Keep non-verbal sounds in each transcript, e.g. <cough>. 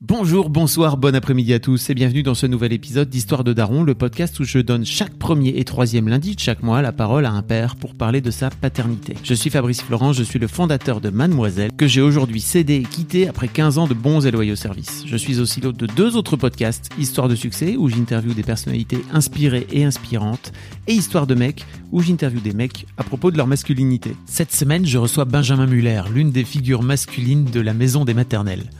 Bonjour, bonsoir, bon après-midi à tous et bienvenue dans ce nouvel épisode d'Histoire de Daron, le podcast où je donne chaque premier et troisième lundi de chaque mois la parole à un père pour parler de sa paternité. Je suis Fabrice Florent, je suis le fondateur de Mademoiselle, que j'ai aujourd'hui cédé et quitté après 15 ans de bons et loyaux services. Je suis aussi l'hôte de deux autres podcasts, Histoire de succès, où j'interviewe des personnalités inspirées et inspirantes, et Histoire de mecs, où j'interviewe des mecs à propos de leur masculinité. Cette semaine, je reçois Benjamin Muller, l'une des figures masculines de la maison des maternelles.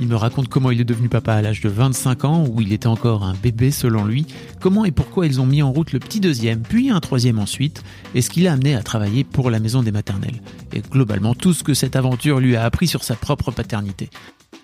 Il me raconte comment il est devenu papa à l'âge de 25 ans, où il était encore un bébé selon lui, comment et pourquoi ils ont mis en route le petit deuxième, puis un troisième ensuite, et ce qui l'a amené à travailler pour la maison des maternelles, et globalement tout ce que cette aventure lui a appris sur sa propre paternité.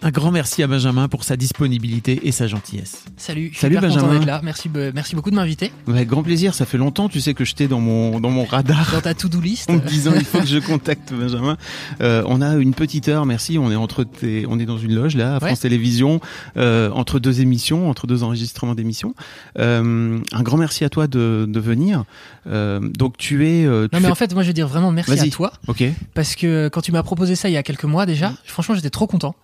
Un grand merci à Benjamin pour sa disponibilité et sa gentillesse. Salut, je suis Salut, content Benjamin. d'être là. Merci, be- merci beaucoup de m'inviter Avec grand plaisir, ça fait longtemps, tu sais que j'étais dans mon, dans mon radar. dans ta to-do list. en me disant il faut que je contacte Benjamin. Euh, on a une petite heure, merci. On est entre tes- on est dans une loge là, à France. Télévisions, euh, entre deux émissions, entre deux enregistrements d'émissions. Euh, un grand merci à toi de, de venir. Euh, donc tu es. euh, tu Non mais fais- en fait, moi je veux dire vraiment merci à toi Ok. parce que quand tu m'as proposé ça il y a quelques mois déjà, franchement j'étais trop content.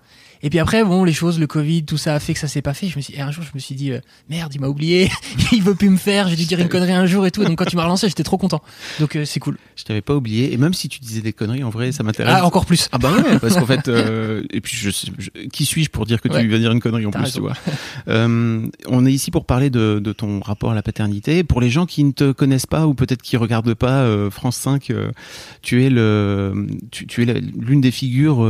Et puis après, bon, les choses, le Covid, tout ça a fait que ça s'est pas fait. Je me suis, et un jour, je me suis dit, euh, merde, il m'a oublié, <laughs> il veut plus me faire, j'ai dû dire une connerie un jour et tout. Donc quand tu m'as relancé, j'étais trop content. Donc euh, c'est cool. Je t'avais pas oublié. Et même si tu disais des conneries, en vrai, ça m'intéresse. Ah, encore plus. Ah bah ouais, parce qu'en fait, euh, et puis je, je- qui suis-je pour dire que Ouais. tu vas dire une connerie en plus, raison. tu vois. Euh, on est ici pour parler de, de ton rapport à la paternité. Pour les gens qui ne te connaissent pas ou peut-être qui regardent pas euh, France 5, euh, tu es le, tu, tu es l'une des figures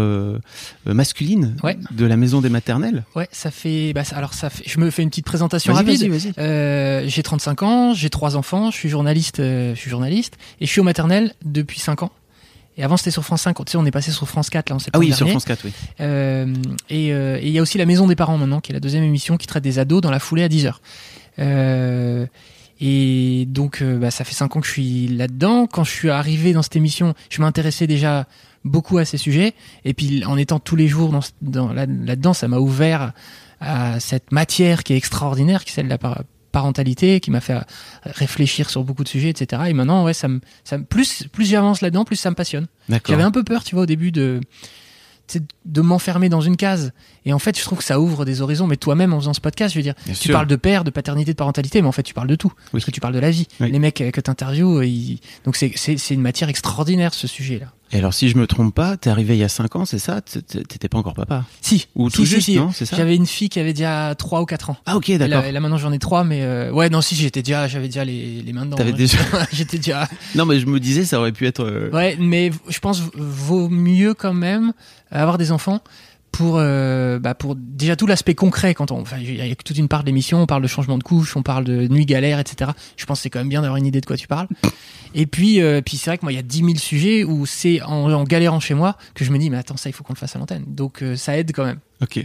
masculines Ouais. De la maison des maternelles? Ouais, ça fait, bah, alors ça fait, je me fais une petite présentation rapide. vas-y, vas-y. Euh, j'ai 35 ans, j'ai trois enfants, je suis journaliste, euh, je suis journaliste et je suis au maternel depuis 5 ans. Et avant c'était sur France 5, tu sais, on est passé sur France 4 là en Ah septembre oui, sur. France 4, oui. Euh, et euh, et il y a aussi la Maison des parents maintenant, qui est la deuxième émission qui traite des ados dans la foulée à 10h. Euh, et donc, euh, bah, ça fait 5 ans que je suis là-dedans. Quand je suis arrivé dans cette émission, je m'intéressais déjà beaucoup à ces sujets. Et puis, en étant tous les jours dans, là- là-dedans, ça m'a ouvert à cette matière qui est extraordinaire, qui est celle de la par- parentalité, qui m'a fait euh, réfléchir sur beaucoup de sujets, etc. Et maintenant, ouais, ça me, ça me, plus, plus j'avance là-dedans, plus ça me passionne. J'avais un peu peur, tu vois, au début de de m'enfermer dans une case. Et en fait, je trouve que ça ouvre des horizons. Mais toi-même, en faisant ce podcast, je veux dire, Bien tu sûr. parles de père, de paternité, de parentalité, mais en fait, tu parles de tout. Oui. Parce que tu parles de la vie. Oui. Les mecs euh, que tu interviews, donc c'est c'est c'est une matière extraordinaire, ce sujet-là. Et alors, si je me trompe pas, t'es arrivé il y a 5 ans, c'est ça? T'étais pas encore papa? Si. Ou tout si, juste, si. non C'est ça? J'avais une fille qui avait déjà 3 ou 4 ans. Ah ok, là, d'accord. et là, maintenant, j'en ai 3, mais euh, ouais, non, si, j'étais déjà, j'avais déjà les, les mains dedans. T'avais hein. déjà- <laughs> J'étais déjà. <laughs> Non, mais je me disais, ça aurait pu être. euh, Ouais, mais je pense vaut mieux quand même avoir des enfants pour euh, bah pour déjà tout l'aspect concret quand on enfin il y a toute une part de l'émission on parle de changement de couche on parle de nuit galère etc je pense que c'est quand même bien d'avoir une idée de quoi tu parles et puis euh, puis c'est vrai que moi il y a 10 000 sujets où c'est en, en galérant chez moi que je me dis mais attends ça il faut qu'on le fasse à l'antenne donc euh, ça aide quand même Ok.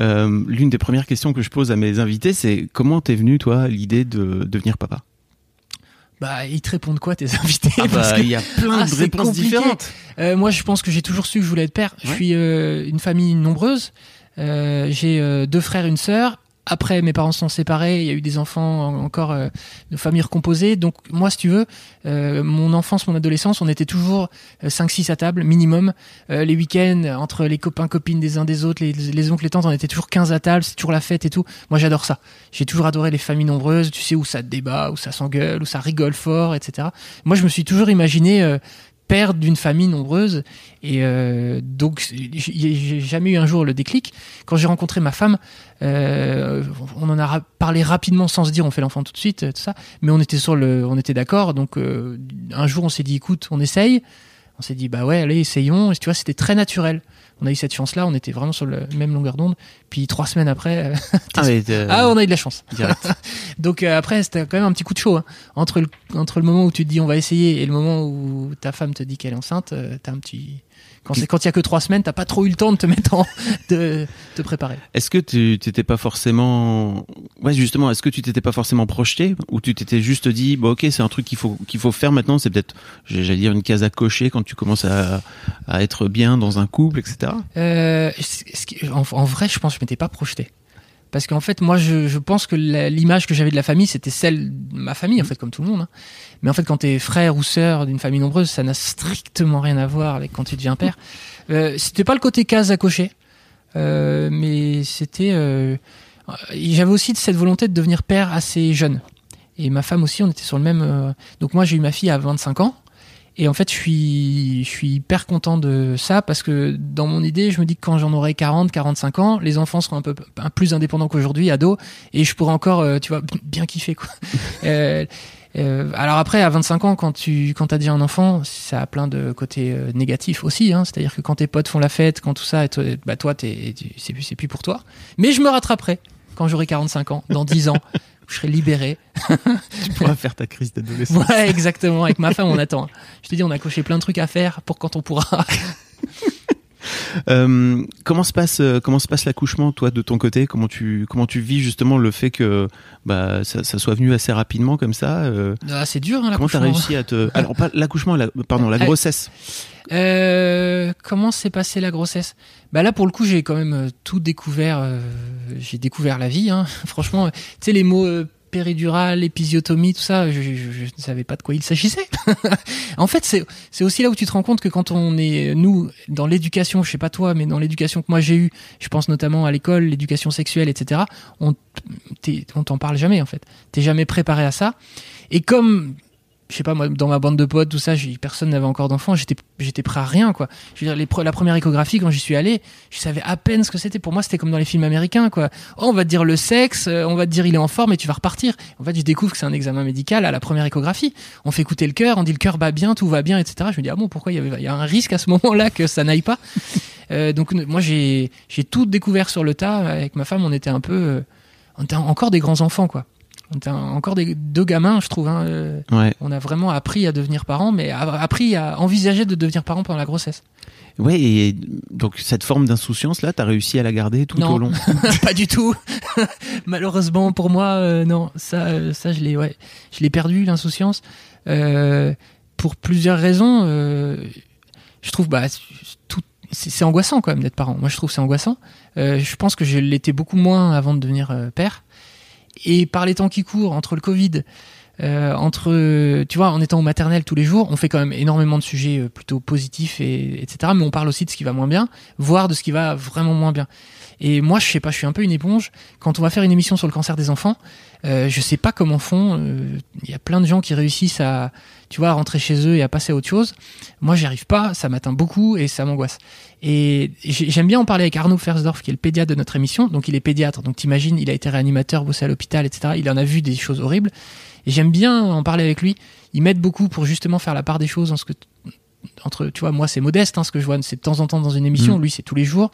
Euh, L'une des premières questions que je pose à mes invités, c'est comment t'es venu, toi, l'idée de devenir papa? Bah ils te répondent quoi tes <laughs> invités? Ah Parce bah, que- il y a plein Ah, de réponses compliqué. différentes. Moi, je pense que j'ai toujours su que je voulais être père. Je suis une famille nombreuse. J'ai deux frères, une sœur. Après, mes parents se sont séparés. Il y a eu des enfants en- encore euh, de familles recomposées. Donc, moi, si tu veux, euh, mon enfance, mon adolescence, on était toujours 5-6 à table, minimum. Euh, les week-ends, entre les copains, copines des uns des autres, les, les oncles, les tantes, on était toujours 15 à table. C'est toujours la fête et tout. Moi, j'adore ça. J'ai toujours adoré les familles nombreuses. Tu sais, où ça débat, où ça s'engueule, où ça rigole fort, etc. Moi, je me suis toujours imaginé euh, père d'une famille nombreuse. Et euh, donc, j'ai jamais eu un jour le déclic. Quand j'ai rencontré ma femme, euh, on en a parlé rapidement sans se dire on fait l'enfant tout de suite, tout ça. Mais on était sur le, on était d'accord. Donc, euh, un jour, on s'est dit écoute, on essaye. On s'est dit bah ouais, allez, essayons. Et tu vois, c'était très naturel. On a eu cette chance-là. On était vraiment sur la même longueur d'onde. Puis trois semaines après, euh, <laughs> Ah, mais, euh, ah, on a eu de la chance. <laughs> Donc euh, après, c'était quand même un petit coup de chaud. hein. Entre, le, entre le moment où tu te dis on va essayer et le moment où ta femme te dit qu'elle est enceinte, euh, t'as un petit Quand c'est quand il y a que trois semaines, t'as pas trop eu le temps de te mettre en, <laughs> de te préparer. Est-ce que tu t'étais pas forcément, ouais, justement, est-ce que tu t'étais pas forcément projeté? Ou tu t'étais juste dit, bon, ok, c'est un truc qu'il faut qu'il faut faire maintenant, c'est peut-être, j'allais dire une case à cocher quand tu commences à, à être bien dans un couple, etc. Euh, en, en vrai, je pense que je m'étais pas projeté. Parce qu'en fait, moi, je, je pense que l'image que j'avais de la famille, c'était celle de ma famille, en fait, comme tout le monde. hein. Mais en fait, quand t'es frère ou sœur d'une famille nombreuse, ça n'a strictement rien à voir avec quand tu deviens père. Euh, c'était pas le côté case à cocher, euh, mais c'était. euh, j'avais aussi cette volonté de devenir père assez jeune. Et ma femme aussi, on était sur le même. donc moi, j'ai eu ma fille à 25 ans. Et en fait, je suis, je suis hyper content de ça parce que dans mon idée, je me dis que quand j'en aurai 40, 45 ans, les enfants seront un peu plus indépendants qu'aujourd'hui, ados, et je pourrai encore, euh, tu vois, <laughs> bien kiffer quoi. <laughs> Euh, euh, alors après, à 25 ans, quand tu quand as déjà un enfant, ça a plein de côtés euh, négatifs aussi. Hein, C'est-à-dire que quand tes potes font la fête, quand tout ça, et toi, bah toi, c'est plus c'est plus pour toi. Mais je me rattraperai quand j'aurai 45 ans, dans 10 ans, <laughs> je serai libéré. Tu pourras faire ta crise d'adolescence. Ouais, exactement. Avec ma femme, on attend. Je te dis, on a coché plein de trucs à faire pour quand on pourra. Euh, comment se passe euh, comment se passe l'accouchement toi de ton côté? Comment tu comment tu vis justement le fait que bah ça, ça soit venu assez rapidement comme ça euh, Ah, c'est dur, hein, comment t'as réussi à te <laughs> alors pas l'accouchement la- pardon la grossesse Euh, comment s'est passée la grossesse? Bah là, pour le coup, j'ai quand même tout découvert. j'ai découvert la vie. Hein. <laughs> Franchement, tu sais les mots péridurale, épisiotomie, tout ça, je, ne savais pas de quoi il s'agissait. <laughs> en fait, c'est aussi là où tu te rends compte que quand on est nous dans l'éducation, je sais pas toi, mais dans l'éducation que moi j'ai eue, je pense notamment à l'école, l'éducation sexuelle, etc. On on t'en parle jamais en fait. T'es jamais préparé à ça. Et comme je sais pas moi dans ma bande de potes tout ça personne n'avait encore d'enfants j'étais j'étais prêt à rien quoi. Je veux dire les la première échographie quand j'y suis allé je savais à peine ce que c'était. Pour moi c'était comme dans les films américains quoi. Oh, on va te dire le sexe euh, on va te dire il est en forme et tu vas repartir. En fait je découvre que c'est un examen médical à la première échographie. On fait écouter le cœur on dit le cœur bat bien tout va bien etc je me dis ah bon pourquoi il y, avait, il y a un risque à ce moment là que ça n'aille pas? <laughs> Euh, donc moi j'ai j'ai tout découvert sur le tas. Avec ma femme on était un peu euh, on était encore des grands enfants quoi on était encore des deux gamins je trouve hein, euh, ouais on a vraiment appris à devenir parents, mais a- appris à envisager de devenir parents pendant la grossesse. ouais et donc cette forme d'insouciance là t'as réussi à la garder tout Non. au long? <laughs> Pas du tout. <laughs> Malheureusement pour moi, euh, non, ça, euh, ça je l'ai, ouais, je l'ai perdu l'insouciance pour plusieurs raisons. je trouve, bah, tout, c'est angoissant quand même d'être parent. Moi, je trouve que c'est angoissant. Je pense que je l'étais beaucoup moins avant de devenir père. Et par les temps qui courent, entre le Covid, euh, entre, tu vois, en étant au maternel tous les jours, on fait quand même énormément de sujets euh, plutôt positifs et etc. Mais on parle aussi de ce qui va moins bien, voire de ce qui va vraiment moins bien. Et moi, je sais pas, je suis un peu une éponge. Quand on va faire une émission sur le cancer des enfants, euh, je sais pas comment font. euh, Il y a plein de gens qui réussissent à, tu vois, à rentrer chez eux et à passer à autre chose. Moi, j'y arrive pas. Ça m'atteint beaucoup et ça m'angoisse. Et j'ai- j'aime bien en parler avec Arnaud Fersdorf, qui est le pédiatre de notre émission. Donc, il est pédiatre. Donc, t'imagines, il a été réanimateur, bossé à l'hôpital, etc. Il en a vu des choses horribles. Et j'aime bien en parler avec lui. Il m'aide beaucoup pour justement faire la part des choses en ce que entre tu vois moi c'est modeste hein, ce que je vois c'est de temps en temps dans une émission Mm. lui c'est tous les jours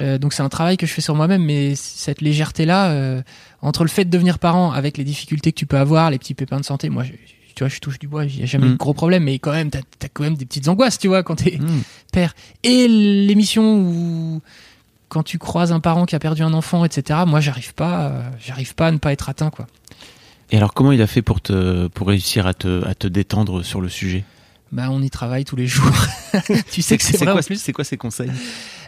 Euh, donc c'est un travail que je fais sur moi-même mais cette légèreté là entre le fait de devenir parent avec les difficultés que tu peux avoir les petits pépins de santé moi je, tu vois je touche du bois il y a jamais Mm. eu de gros problèmes mais quand même t'as as quand même des petites angoisses tu vois quand t'es Mmh. père et l'émission où quand tu croises un parent qui a perdu un enfant etc moi j'arrive pas euh, j'arrive pas à ne pas être atteint quoi et alors comment il a fait pour te pour réussir à te à te détendre sur le sujet? Bah on y travaille tous les jours <laughs> tu sais que c'est vrai en quoi plus c'est quoi ses conseils?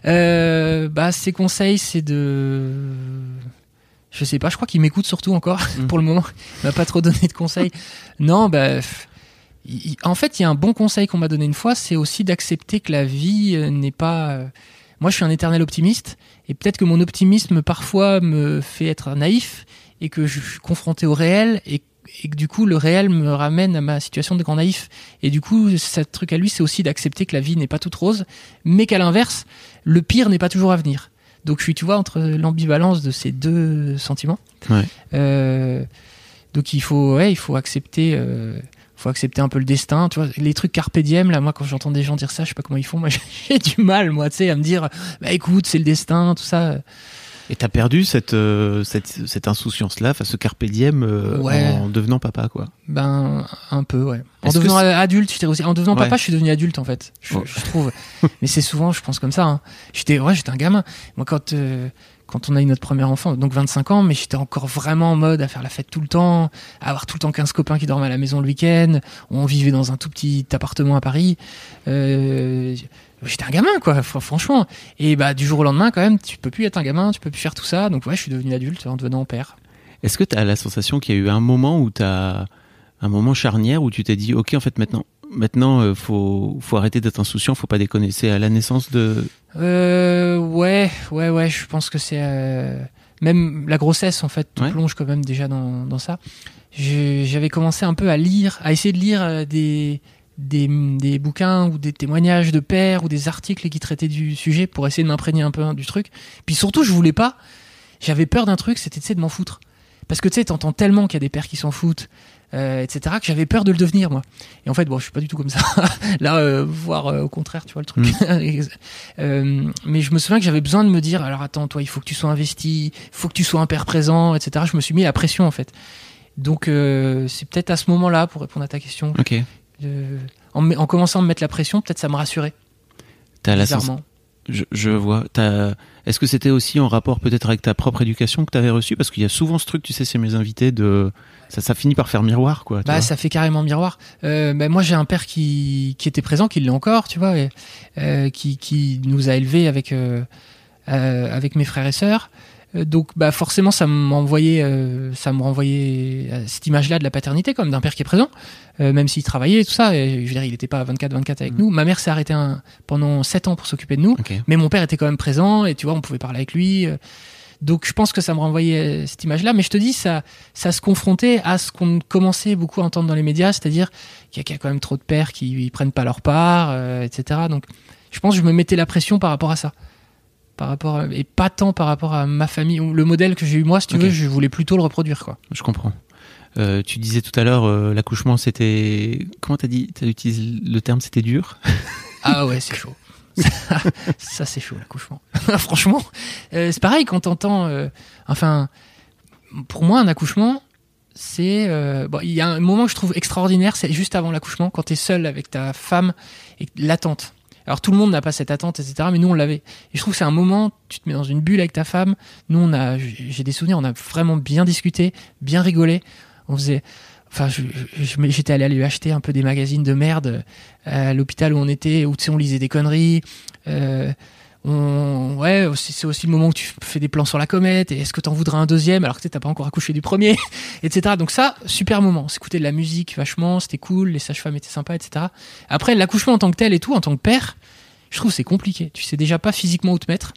Euh, bah, ses conseils, c'est de. Je sais pas, je crois qu'il m'écoute surtout encore <laughs> Mm. pour le moment. Il m'a pas trop donné de conseils. <laughs> Non, bah. pff, il- il- En fait, il y a un bon conseil qu'on m'a donné une fois, c'est aussi d'accepter que la vie euh, n'est pas. euh, Moi, je suis un éternel optimiste, et peut-être que mon optimisme parfois me fait être naïf, et que je suis confronté au réel, et, et que du coup, le réel me ramène à ma situation de grand naïf. Et du coup, ce truc à lui, c'est aussi d'accepter que la vie n'est pas toute rose, mais qu'à l'inverse, le pire n'est pas toujours à venir. Donc je suis, tu vois, entre l'ambivalence de ces deux sentiments. Ouais. Euh, donc il faut, ouais, il faut accepter, euh, faut accepter un peu le destin. Tu vois, les trucs carpe diem, là, moi, quand j'entends des gens dire ça, je sais pas comment ils font. Moi, <laughs> j'ai du mal, moi, tu sais, à me dire, bah écoute, c'est le destin, tout ça. Et t'as perdu cette, euh, cette, cette insouciance-là, enfin ce carpe diem euh, Ouais. en devenant papa, quoi. Ben, un peu, ouais. En devenant adulte, j'étais aussi. En devenant Ouais. papa, je suis devenu adulte, en fait. Je, Oh. je trouve. Mais c'est souvent, je pense comme ça. Hein. J'étais, ouais, j'étais un gamin. Moi, quand, euh, quand on a eu notre premier enfant, donc 25 ans, mais j'étais encore vraiment en mode à faire la fête tout le temps, à avoir tout le temps 15 copains qui dormaient à la maison le week-end. On vivait dans un tout petit appartement à Paris. Euh, j'étais un gamin, quoi, fr- franchement. Et bah, du jour au lendemain, quand même, tu peux plus être un gamin, tu peux plus faire tout ça. Donc, ouais, je suis devenu adulte en devenant père. Est-ce que t'as la sensation qu'il y a eu un moment où t'as un moment charnière où tu t'es dit, ok, en fait, maintenant, maintenant, euh, faut, faut arrêter d'être insouciant, faut pas déconner. C'est à la naissance de. Euh, ouais, ouais, ouais, je pense que c'est euh, même la grossesse en fait Ouais. plonge quand même déjà dans, dans ça. J'avais commencé un peu à lire, à essayer de lire euh, des, des des bouquins ou des témoignages de pères ou des articles qui traitaient du sujet pour essayer de m'imprégner un peu hein, du truc. Puis surtout, je voulais pas. J'avais peur d'un truc, c'était de m'en foutre. Parce que tu sais, t'entends tellement qu'il y a des pères qui s'en foutent, euh, etc., que j'avais peur de le devenir moi. Et en fait, bon, je suis pas du tout comme ça. <laughs> Là, euh, voire euh, au contraire, tu vois le truc. <laughs> Euh, mais je me souviens que j'avais besoin de me dire alors attends toi il faut que tu sois investi il faut que tu sois un père présent etc je me suis mis la pression en fait donc c'est peut-être à ce moment là pour répondre à ta question Ok. euh, en, me- en commençant à me mettre la pression peut-être ça me rassurait T'as la sens- Je, je vois. Est-ce que c'était aussi en rapport peut-être avec ta propre éducation que t'avais reçue? Parce qu'il y a souvent ce truc, tu sais, chez mes invités, de ça, ça finit par faire miroir, quoi. tu bah ça fait carrément miroir euh, bah, moi j'ai un père qui, qui était présent qui l'est encore tu vois et, euh, qui, qui nous a élevés avec euh, euh, avec mes frères et sœurs donc bah forcément ça m'envoyait euh, ça me renvoyait à cette image là de la paternité comme d'un père qui est présent euh, même s'il travaillait et tout ça. Et je veux dire il n'était pas 24 24 avec Mhm. nous. Ma mère s'est arrêtée un- pendant 7 ans pour s'occuper de nous. Mais mon père était quand même présent et tu vois on pouvait parler avec lui euh. donc je pense que ça me renvoyait euh, cette image là mais je te dis ça ça se confrontait à ce qu'on commençait beaucoup à entendre dans les médias c'est-à-dire qu'il y, a- quand même trop de pères qui ils prennent pas leur part euh, etc donc je pense que je me mettais la pression par rapport à ça par rapport à- et pas tant par rapport à ma famille ou le modèle que j'ai eu moi si tu veux je voulais plutôt le reproduire quoi Je comprends. Euh, tu disais tout à l'heure, euh, l'accouchement, c'était. Comment t'as dit T'as utilisé le terme, c'était dur? Ah ouais, c'est chaud. Ça, <laughs> ça, c'est chaud, l'accouchement. <laughs> Franchement, euh, c'est pareil quand t'entends. enfin, pour moi, un accouchement, c'est. bon, il y a un moment que je trouve extraordinaire, c'est juste avant l'accouchement, quand t'es seul avec ta femme et l'attente. Alors tout le monde n'a pas cette attente, etc. Mais nous, on l'avait. Et je trouve que c'est un moment, tu te mets dans une bulle avec ta femme. Nous, on a, j'ai des souvenirs, on a vraiment bien discuté, bien rigolé. On faisait. Enfin, je- je- je- j'étais allé lui acheter un peu des magazines de merde euh, à l'hôpital où on était, où tu sais, on lisait des conneries. Euh, ouais, c'est aussi le moment où tu fais des plans sur la comète. Et est-ce que t'en voudras un deuxième alors que tu t'as pas encore accouché du premier, <laughs> etc. Donc ça, super moment. On s'écoutait de la musique vachement, c'était cool, les sages-femmes étaient sympas, etc. Après, l'accouchement en tant que tel et tout, en tant que père, je trouve c'est compliqué. Tu sais déjà pas physiquement où te mettre.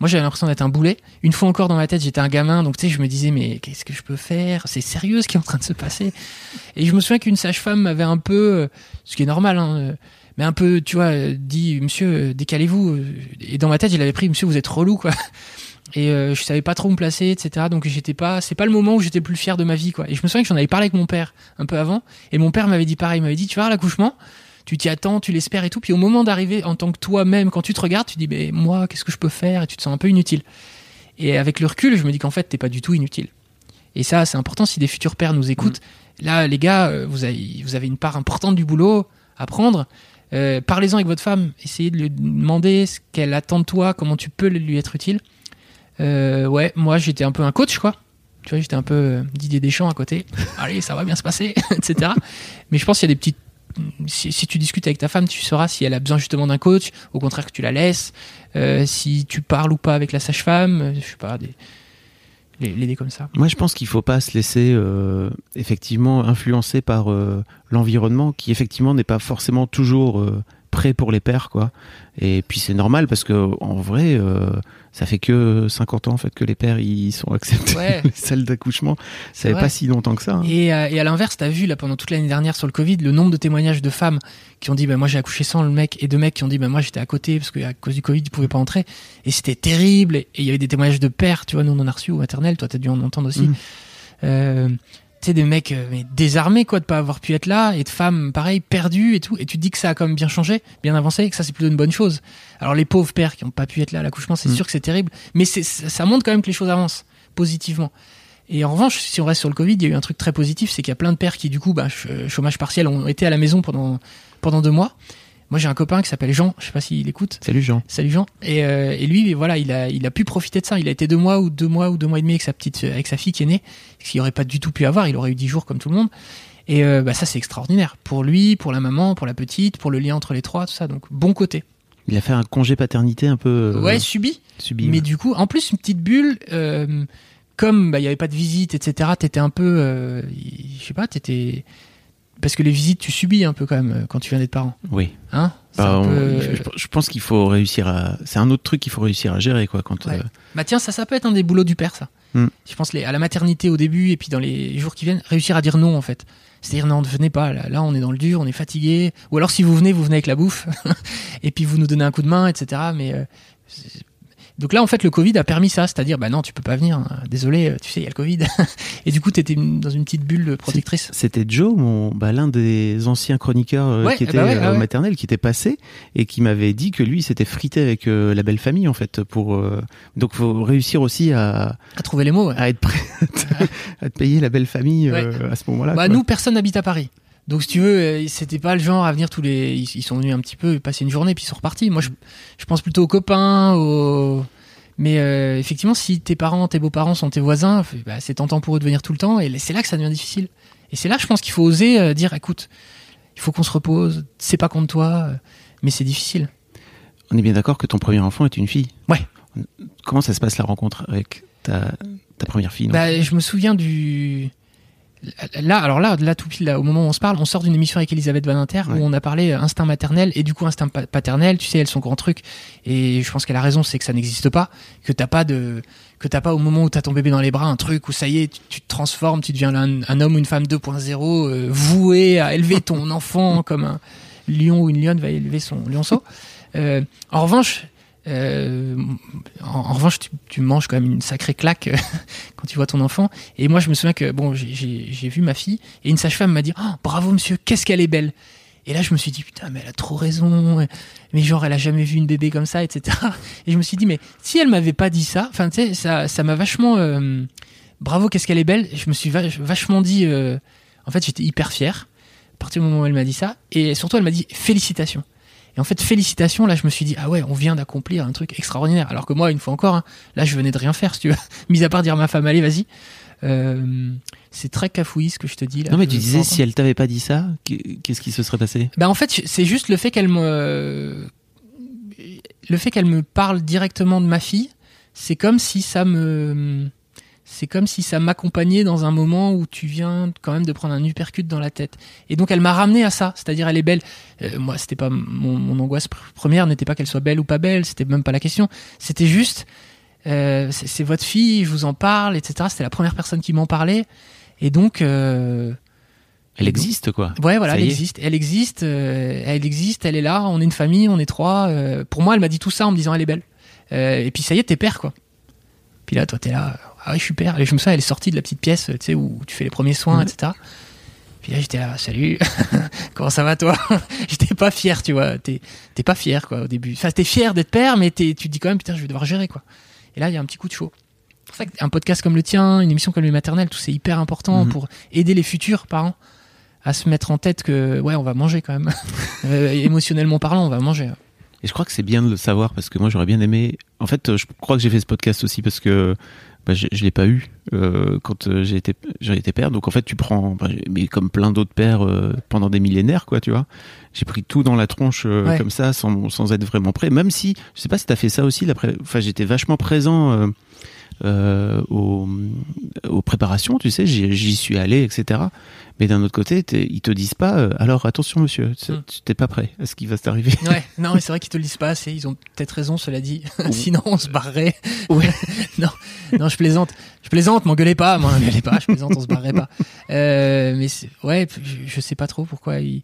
Moi, j'avais l'impression d'être un boulet. Une fois encore dans ma tête, j'étais un gamin, donc tu sais, je me disais, mais qu'est-ce que je peux faire? C'est sérieux ce qui est en train de se passer Et je me souviens qu'une sage-femme m'avait un peu, euh, ce qui est normal, hein, euh, mais un peu, tu vois, dit, monsieur, décalez-vous. Et dans ma tête, il avait pris, monsieur, vous êtes relou, quoi. Et euh, je savais pas trop où me placer, etc. Donc j'étais pas, c'est pas le moment où j'étais plus fier de ma vie, quoi. Et je me souviens que j'en avais parlé avec mon père un peu avant, et mon père m'avait dit pareil, il m'avait dit, tu vas à l'accouchement, tu t'y attends, tu l'espères et tout, puis au moment d'arriver en tant que toi-même, quand tu te regardes, tu dis, mais moi, qu'est-ce que je peux faire? Et tu te sens un peu inutile. Et avec le recul, je me dis qu'en fait, t'es pas du tout inutile. Et ça, c'est important si des futurs pères nous écoutent. Là, les gars, euh, vous avez, vous avez une part importante du boulot à prendre. Euh, Parlez-en avec votre femme. Essayez de lui demander ce qu'elle attend de toi, comment tu peux lui être utile. Euh, ouais, moi, j'étais un peu un coach, quoi. Tu vois, j'étais un peu euh, Didier Deschamps à côté. <laughs> Allez, ça va bien se passer, <laughs> etc. Mais je pense qu'il y a des petites. Si, si tu discutes avec ta femme, tu sauras si elle a besoin justement d'un coach, au contraire que tu la laisses. Euh, si tu parles ou pas avec la sage-femme, je sais pas, des, l'aider comme ça. Moi, je pense qu'il faut pas se laisser euh, effectivement influencer par euh, l'environnement, qui effectivement n'est pas forcément toujours euh, prêt pour les pères, quoi. Et puis c'est normal parce que en vrai, euh, ça fait que 50 ans en fait que les pères ils sont acceptés Ouais. <laughs> les salles d'accouchement. Ça fait pas si longtemps que ça. hein. Et, euh, et à l'inverse, t'as vu là pendant toute l'année dernière sur le Covid le nombre de témoignages de femmes qui ont dit bah moi j'ai accouché sans le mec et de mecs qui ont dit bah moi j'étais à côté parce qu'à cause du Covid ils pouvaient pas entrer et c'était terrible et il y avait des témoignages de pères tu vois nous on en a reçu au maternel toi t'as dû en entendre aussi Mhm. Euh, tu sais, des mecs euh, mais désarmés, quoi, de pas avoir pu être là, et de femmes, pareil, perdues et tout. Et tu te dis que ça a quand même bien changé, bien avancé, et que ça, c'est plutôt une bonne chose. Alors, les pauvres pères qui ont pas pu être là à l'accouchement, c'est Mm. sûr que c'est terrible. Mais ça montre quand même que les choses avancent positivement. Et en revanche, si on reste sur le Covid, il y a eu un truc très positif, c'est qu'il y a plein de pères qui, du coup, bah, ch- chômage partiel, ont été à la maison pendant, pendant deux mois. Moi, j'ai un copain qui s'appelle Jean, je sais pas s'il écoute. Salut Jean. Salut Jean. Et, euh, et lui, voilà, il a, il a pu profiter de ça. Il a été deux mois ou deux mois ou deux mois et demi avec sa petite, avec sa fille qui est née, ce qu'il aurait pas du tout pu avoir. Il aurait eu dix jours comme tout le monde. Et euh, bah, ça, c'est extraordinaire pour lui, pour la maman, pour la petite, pour le lien entre les trois, tout ça. Donc bon côté. Il a fait un congé paternité un peu euh, ouais, subi. subi. Mais du coup, en plus, une petite bulle. comme bah, il y avait pas de visite, etc. T'étais un peu, euh, je sais pas, t'étais parce que les visites, tu subis un peu quand même euh, quand tu viens d'être parent, Oui. hein Bah, on- peu- je, je pense qu'il faut réussir à. C'est un autre truc qu'il faut réussir à gérer quoi quand. Ouais. euh, Bah tiens, ça, ça peut être un des boulots du père, ça. Hmm. Je pense les, à la maternité au début et puis dans les jours qui viennent, réussir à dire non en fait. C'est-à-dire non, ne venez pas. Là, là, on est dans le dur, on est fatigué. Ou alors si vous venez, vous venez avec la bouffe <laughs> et puis vous nous donnez un coup de main, etc. Mais euh, donc là, en fait, le Covid a permis ça, c'est-à-dire bah non, tu peux pas venir. hein. Désolé, euh, tu sais, il y a le Covid. <laughs> et du coup, t'étais une- dans une petite bulle protectrice. C'était Joe, mon, bah, l'un des anciens chroniqueurs euh, Ouais, qui eh était bah ouais, euh, ouais, au ouais. maternel, qui était passé et qui m'avait dit que lui, il s'était frité avec euh, la belle famille en fait. Pour euh, donc, faut réussir aussi à, À trouver les mots. à être prêt <laughs> à te payer la belle famille euh, à ce moment-là. Bah quoi. nous, personne n'habite à Paris. Donc si tu veux, euh, c'était pas le genre à venir tous les. Ils, sont venus un petit peu passer une journée puis ils sont repartis. Moi, je, je pense plutôt aux copains, aux. Mais euh, effectivement, si tes parents, tes beaux-parents sont tes voisins, bah, c'est tentant pour eux de venir tout le temps. Et c'est là que ça devient difficile. Et c'est là, je pense qu'il faut oser euh, dire, écoute, il faut qu'on se repose. C'est pas contre toi, mais c'est difficile. On est bien d'accord que ton premier enfant est une fille. Ouais. Comment ça se passe la rencontre avec ta, ta première fille Bah, je me souviens du. Là, alors là, là, tout pile, là, au moment où on se parle, on sort d'une émission avec Elisabeth Badinter Ouais. où on a parlé euh, instinct maternel et du coup instinct pa- paternel. Tu sais, elles sont grands trucs et je pense qu'elle a raison, c'est que ça n'existe pas, que t'as pas de, que t'as pas au moment où t'as ton bébé dans les bras un truc où ça y est, tu, tu te transformes, tu deviens un, un homme ou une femme 2.0 euh, voué à élever ton <laughs> enfant comme un lion ou une lionne va élever son lionceau. Euh, en revanche. Euh, en, revanche, tu, manges quand même une sacrée claque euh, <laughs> quand tu vois ton enfant. Et moi, je me souviens que bon, j'ai- vu ma fille et une sage-femme m'a dit oh, bravo monsieur, qu'est-ce qu'elle est belle. Et là, je me suis dit putain, mais elle a trop raison. Mais genre, elle a jamais vu une bébé comme ça, etc. Et je me suis dit mais si elle m'avait pas dit ça, enfin tu sais, ça, ça m'a vachement euh, bravo, qu'est-ce qu'elle est belle. Je me suis va- vachement dit, euh, en fait, j'étais hyper fier à partir du moment où elle m'a dit ça. Et surtout, elle m'a dit félicitations. Et en fait, félicitations, là, je me suis dit, ah ouais, on vient d'accomplir un truc extraordinaire. Alors que moi, une fois encore, hein, là, je venais de rien faire, si tu veux. <laughs> Mis à part dire à ma femme, allez, vas-y. Euh, c'est très cafouillis ce que je te dis. Là. Non mais tu disais si elle t'avait pas dit ça, qu'est-ce qui se serait passé? Bah en fait, c'est juste le fait qu'elle me le fait qu'elle me parle directement de ma fille, c'est comme si ça me c'est comme si ça m'accompagnait dans un moment où tu viens quand même de prendre un uppercut dans la tête. Et donc elle m'a ramené à ça, c'est-à-dire elle est belle. Euh, moi, c'était pas mon, mon angoisse pr- première n'était pas qu'elle soit belle ou pas belle, c'était même pas la question. C'était juste euh, c'est votre fille, je vous en parle, etc. C'était la première personne qui m'en parlait. Et donc euh, Elle existe quoi. Ouais, voilà, Ça elle existe. Elle existe, elle existe, elle est là, on est une famille, on est trois. pour moi, elle m'a dit tout ça en me disant elle est belle. Et puis ça y est, t'es père, quoi. Puis là, toi, t'es là, ah oui, je suis père. Et je me souviens, elle est sortie de la petite pièce, tu sais, où tu fais les premiers soins, Mhm. etc. Puis là, j'étais là, salut, <laughs> comment ça va, toi? <laughs> J'étais pas fier, tu vois. T'es pas fier, quoi, au début. Enfin, t'es fier d'être père, mais tu te dis quand même, putain, je vais devoir gérer, quoi. Et là, il y a un petit coup de chaud. C'est pour ça qu'un podcast comme le tien, une émission comme les maternelles, tout c'est hyper important Mhm. pour aider les futurs parents à se mettre en tête que ouais on va manger quand même <laughs> Euh, émotionnellement parlant on va manger Et je crois que c'est bien de le savoir parce que moi j'aurais bien aimé. En fait, euh, je crois que j'ai fait ce podcast aussi parce que bah, je, je l'ai pas eu euh, quand euh, j'ai été j'ai été père. Donc en fait, tu prends, bah, mais comme plein d'autres pères euh, pendant des millénaires, quoi, tu vois. J'ai pris tout dans la tronche euh, Ouais. comme ça, sans, sans être vraiment prêt. Même si, je sais pas si t'as fait ça aussi. Enfin, j'étais vachement présent. Euh, aux, aux préparations, tu sais, j'y suis allé, etc. Mais d'un autre côté, ils te disent pas, euh, alors attention monsieur, tu Mm. tu t'es pas prêt à ce qui va t'arriver. ouais <laughs> non mais c'est vrai qu'ils te le disent pas ils ont peut-être raison cela dit <laughs> sinon on se barrerait Ouais. <laughs> non non je plaisante je plaisante m'engueulez pas m'engueulez pas je plaisante on se barrerait pas euh, mais ouais je, je sais pas trop pourquoi ils...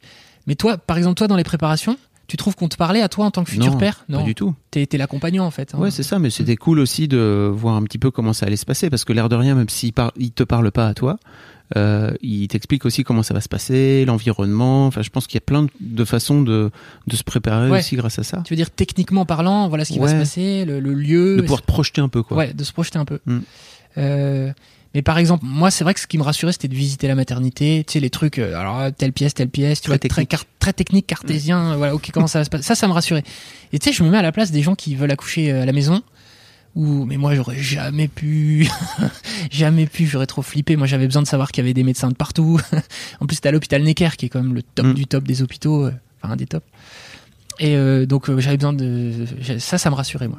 mais toi par exemple toi dans les préparations Tu trouves qu'on te parlait à toi en tant que futur non, père Pas du tout. T'es l'accompagnant en fait. hein. Ouais, c'est ça, mais c'était cool aussi de voir un petit peu comment ça allait se passer, parce que l'air de rien, même s'il par... il te parle pas à toi, euh, il t'explique aussi comment ça va se passer, l'environnement. Enfin, je pense qu'il y a plein de- façons de, de se préparer Ouais. aussi grâce à ça, Tu veux dire techniquement parlant, voilà ce qui va se passer, le, le lieu. de pouvoir te projeter un peu, quoi. Ouais, de se projeter un peu. Mm. Euh, mais par exemple, moi, c'est vrai que ce qui me rassurait, c'était de visiter la maternité. Tu sais, les trucs, euh, alors euh, telle pièce, telle pièce, tu Très vois, technique. très, car- très technique, cartésien. Voilà, ok, comment ça va se passer? Ça, ça me rassurait. Et tu sais, je me mets à la place des gens qui veulent accoucher euh, à la maison. Ou, mais moi, j'aurais jamais pu, <laughs> jamais pu. J'aurais trop flippé. Moi, j'avais besoin de savoir qu'il y avait des médecins de partout. <laughs> en plus, c'était à l'hôpital Necker, qui est quand même le top Mm. du top des hôpitaux, euh, enfin un des tops. Et euh, donc, euh, j'avais besoin de ça, ça me rassurait moi.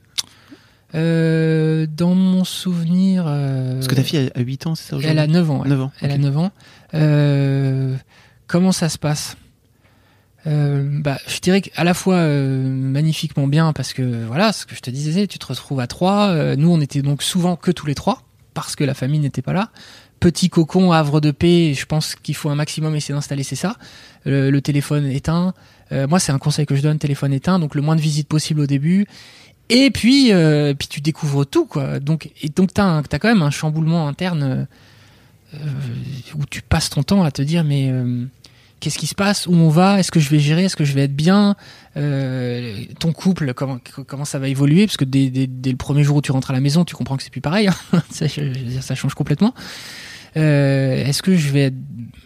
Euh, dans mon souvenir. euh, Parce que ta fille a, a 8 ans, c'est ça Elle a 9 ans. ouais. 9 ans. Elle a 9 ans. Euh, comment ça se passe bah, je dirais qu'à la fois magnifiquement bien parce que voilà, ce que je te disais, tu te retrouves à trois. Nous, on était donc souvent que tous les trois parce que la famille n'était pas là. Petit cocon, havre de paix. Je pense qu'il faut un maximum essayer d'installer, c'est ça. Le, le téléphone éteint. Moi, c'est un conseil que je donne téléphone éteint, donc le moins de visites possible au début. Et puis, euh, puis tu découvres tout, quoi. Donc, et donc t'as, t'as quand même un chamboulement interne euh, où tu passes ton temps à te dire, mais euh, qu'est-ce qui se passe? Où on va? Est-ce que je vais gérer? Est-ce que je vais être bien? Ton couple, comment comment ça va évoluer? Parce que dès, dès, le premier jour où tu rentres à la maison, tu comprends que c'est plus pareil. hein. <laughs> ça, change complètement. Est-ce que je vais être,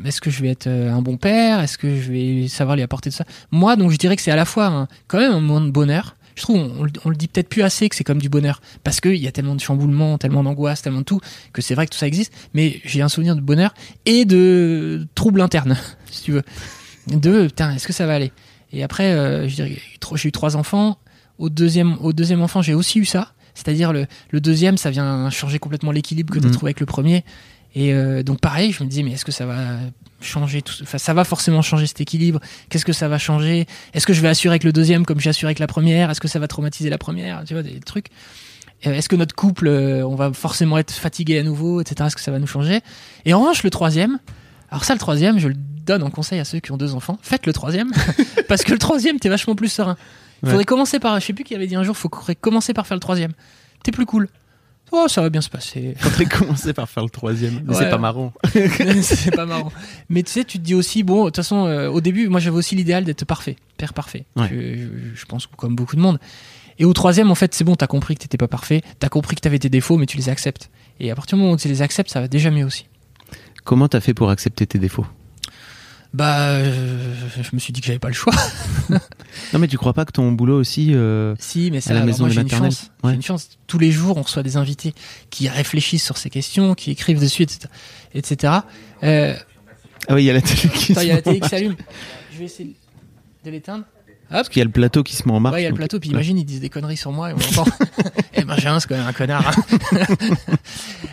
est-ce que je vais être un bon père? Est-ce que je vais savoir lui apporter de ça? Moi, donc, je dirais que c'est à la fois un- quand même un moment de bonheur. Je trouve, on, on le- dit peut-être plus assez que c'est comme du bonheur, parce qu'il y a tellement de chamboulements, tellement d'angoisse, tellement de tout, que c'est vrai que tout ça existe. Mais j'ai un souvenir de bonheur et de troubles internes, <laughs> si tu veux. De putain, est-ce que ça va aller? Et après, euh, j'ai eu trois enfants. Au deuxième, au deuxième enfant, j'ai aussi eu ça. C'est-à-dire le, le deuxième, ça vient changer complètement l'équilibre que tu as Mhm. trouvé avec le premier. Et euh, donc pareil, je me disais, mais est-ce que ça va changer tout Enfin, ça va forcément changer cet équilibre? Qu'est-ce que ça va changer? Est-ce que je vais assurer avec le deuxième comme j'ai assuré avec la première? Est-ce que ça va traumatiser la première? Tu vois, des trucs. Euh, Est-ce que notre couple, euh, on va forcément être fatigué à nouveau, etc. Est-ce que ça va nous changer? Et en revanche, le troisième, alors ça, le troisième, je le donne en conseil à ceux qui ont deux enfants. Faites le troisième, <laughs> parce que le troisième, t'es vachement plus serein. Il faudrait Ouais. commencer par, je sais plus qui avait dit un jour, faut commencer par faire le troisième. T'es plus cool. Oh, ça va bien se passer. <laughs> Faudrait commencer par faire le troisième. Mais Ouais. c'est pas marrant. <laughs> c'est pas marrant. Mais tu sais, tu te dis aussi, bon, de toute façon, euh, au début, moi j'avais aussi l'idéal d'être parfait, père parfait. Ouais. Je, je- je pense comme beaucoup de monde. Et au troisième, en fait, c'est bon, t'as compris que t'étais pas parfait, t'as compris que t'avais tes défauts, mais tu les acceptes. Et à partir du moment où tu les acceptes, ça va déjà mieux aussi. Comment t'as fait pour accepter tes défauts? Bah, euh, je me suis dit que j'avais pas le choix. <laughs> Non, mais tu crois pas que ton boulot aussi. euh, Si, mais ça, À la alors maison moi, j'ai une chance. Ouais. J'ai une chance. Tous les jours, on reçoit des invités qui réfléchissent sur ces questions, qui écrivent dessus, etc. etc. Euh, Ah oui, il y a la télé qui attends, se il y a la met en télé qui marche. s'allume. Je vais essayer de l'éteindre. Hop. Parce qu'il y a le plateau qui se met en marche. Ouais, il y a le plateau, puis imagine, ils disent des conneries sur moi et on entend. <laughs> eh ben, j'ai un, c'est quand même un connard. hein. <laughs>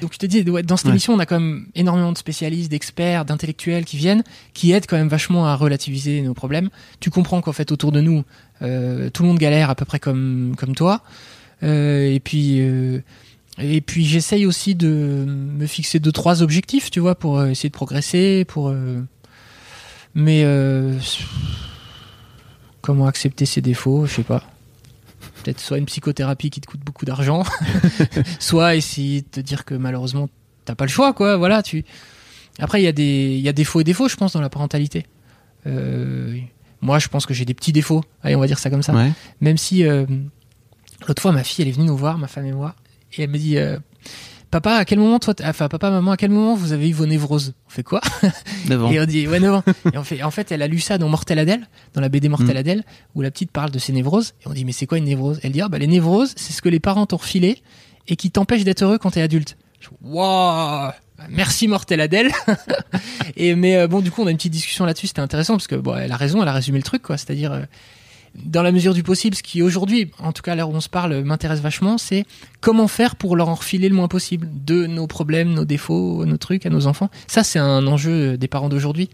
Donc, je te dis, dans cette Ouais. émission, on a quand même énormément de spécialistes, d'experts, d'intellectuels qui viennent, qui aident quand même vachement à relativiser nos problèmes. Tu comprends qu'en fait, autour de nous, euh, tout le monde galère à peu près comme, comme toi. Euh, et puis, euh, et puis j'essaye aussi de me fixer deux trois objectifs, tu vois, pour essayer de progresser, pour. Mais comment accepter ses défauts, je sais pas. Peut-être soit une psychothérapie qui te coûte beaucoup d'argent, <laughs> soit essayer de te dire que malheureusement t'as pas le choix, quoi. Voilà, tu. Après, il y a des, y a des faux et défauts, je pense, dans la parentalité. Euh, Moi, je pense que j'ai des petits défauts. Allez, on va dire ça comme ça. Ouais. Même si euh, l'autre fois ma fille elle est venue nous voir, ma femme et moi, et elle me dit euh, Papa, à quel moment toi, enfin papa, maman, à quel moment vous avez eu vos névroses? On fait quoi? Et on dit ouais 9 ans. et on fait, en fait, elle a lu ça dans Mortel Adèle, dans la BD Mortel Mm. Adèle, où la petite parle de ses névroses. Et on dit mais c'est quoi une névrose? Elle dit ah bah les névroses, c'est ce que les parents t'ont refilé et qui t'empêche d'être heureux quand t'es adulte. Waouh Merci Mortel Adèle. <laughs> et mais euh, bon du coup on a une petite discussion là-dessus. C'était intéressant parce que bon elle a raison, elle a résumé le truc quoi. C'est-à-dire euh, dans la mesure du possible, ce qui aujourd'hui, en tout cas à l'heure où on se parle, m'intéresse vachement, c'est comment faire pour leur en refiler le moins possible de nos problèmes, nos défauts, nos trucs à nos enfants. Ça, c'est un enjeu des parents d'aujourd'hui.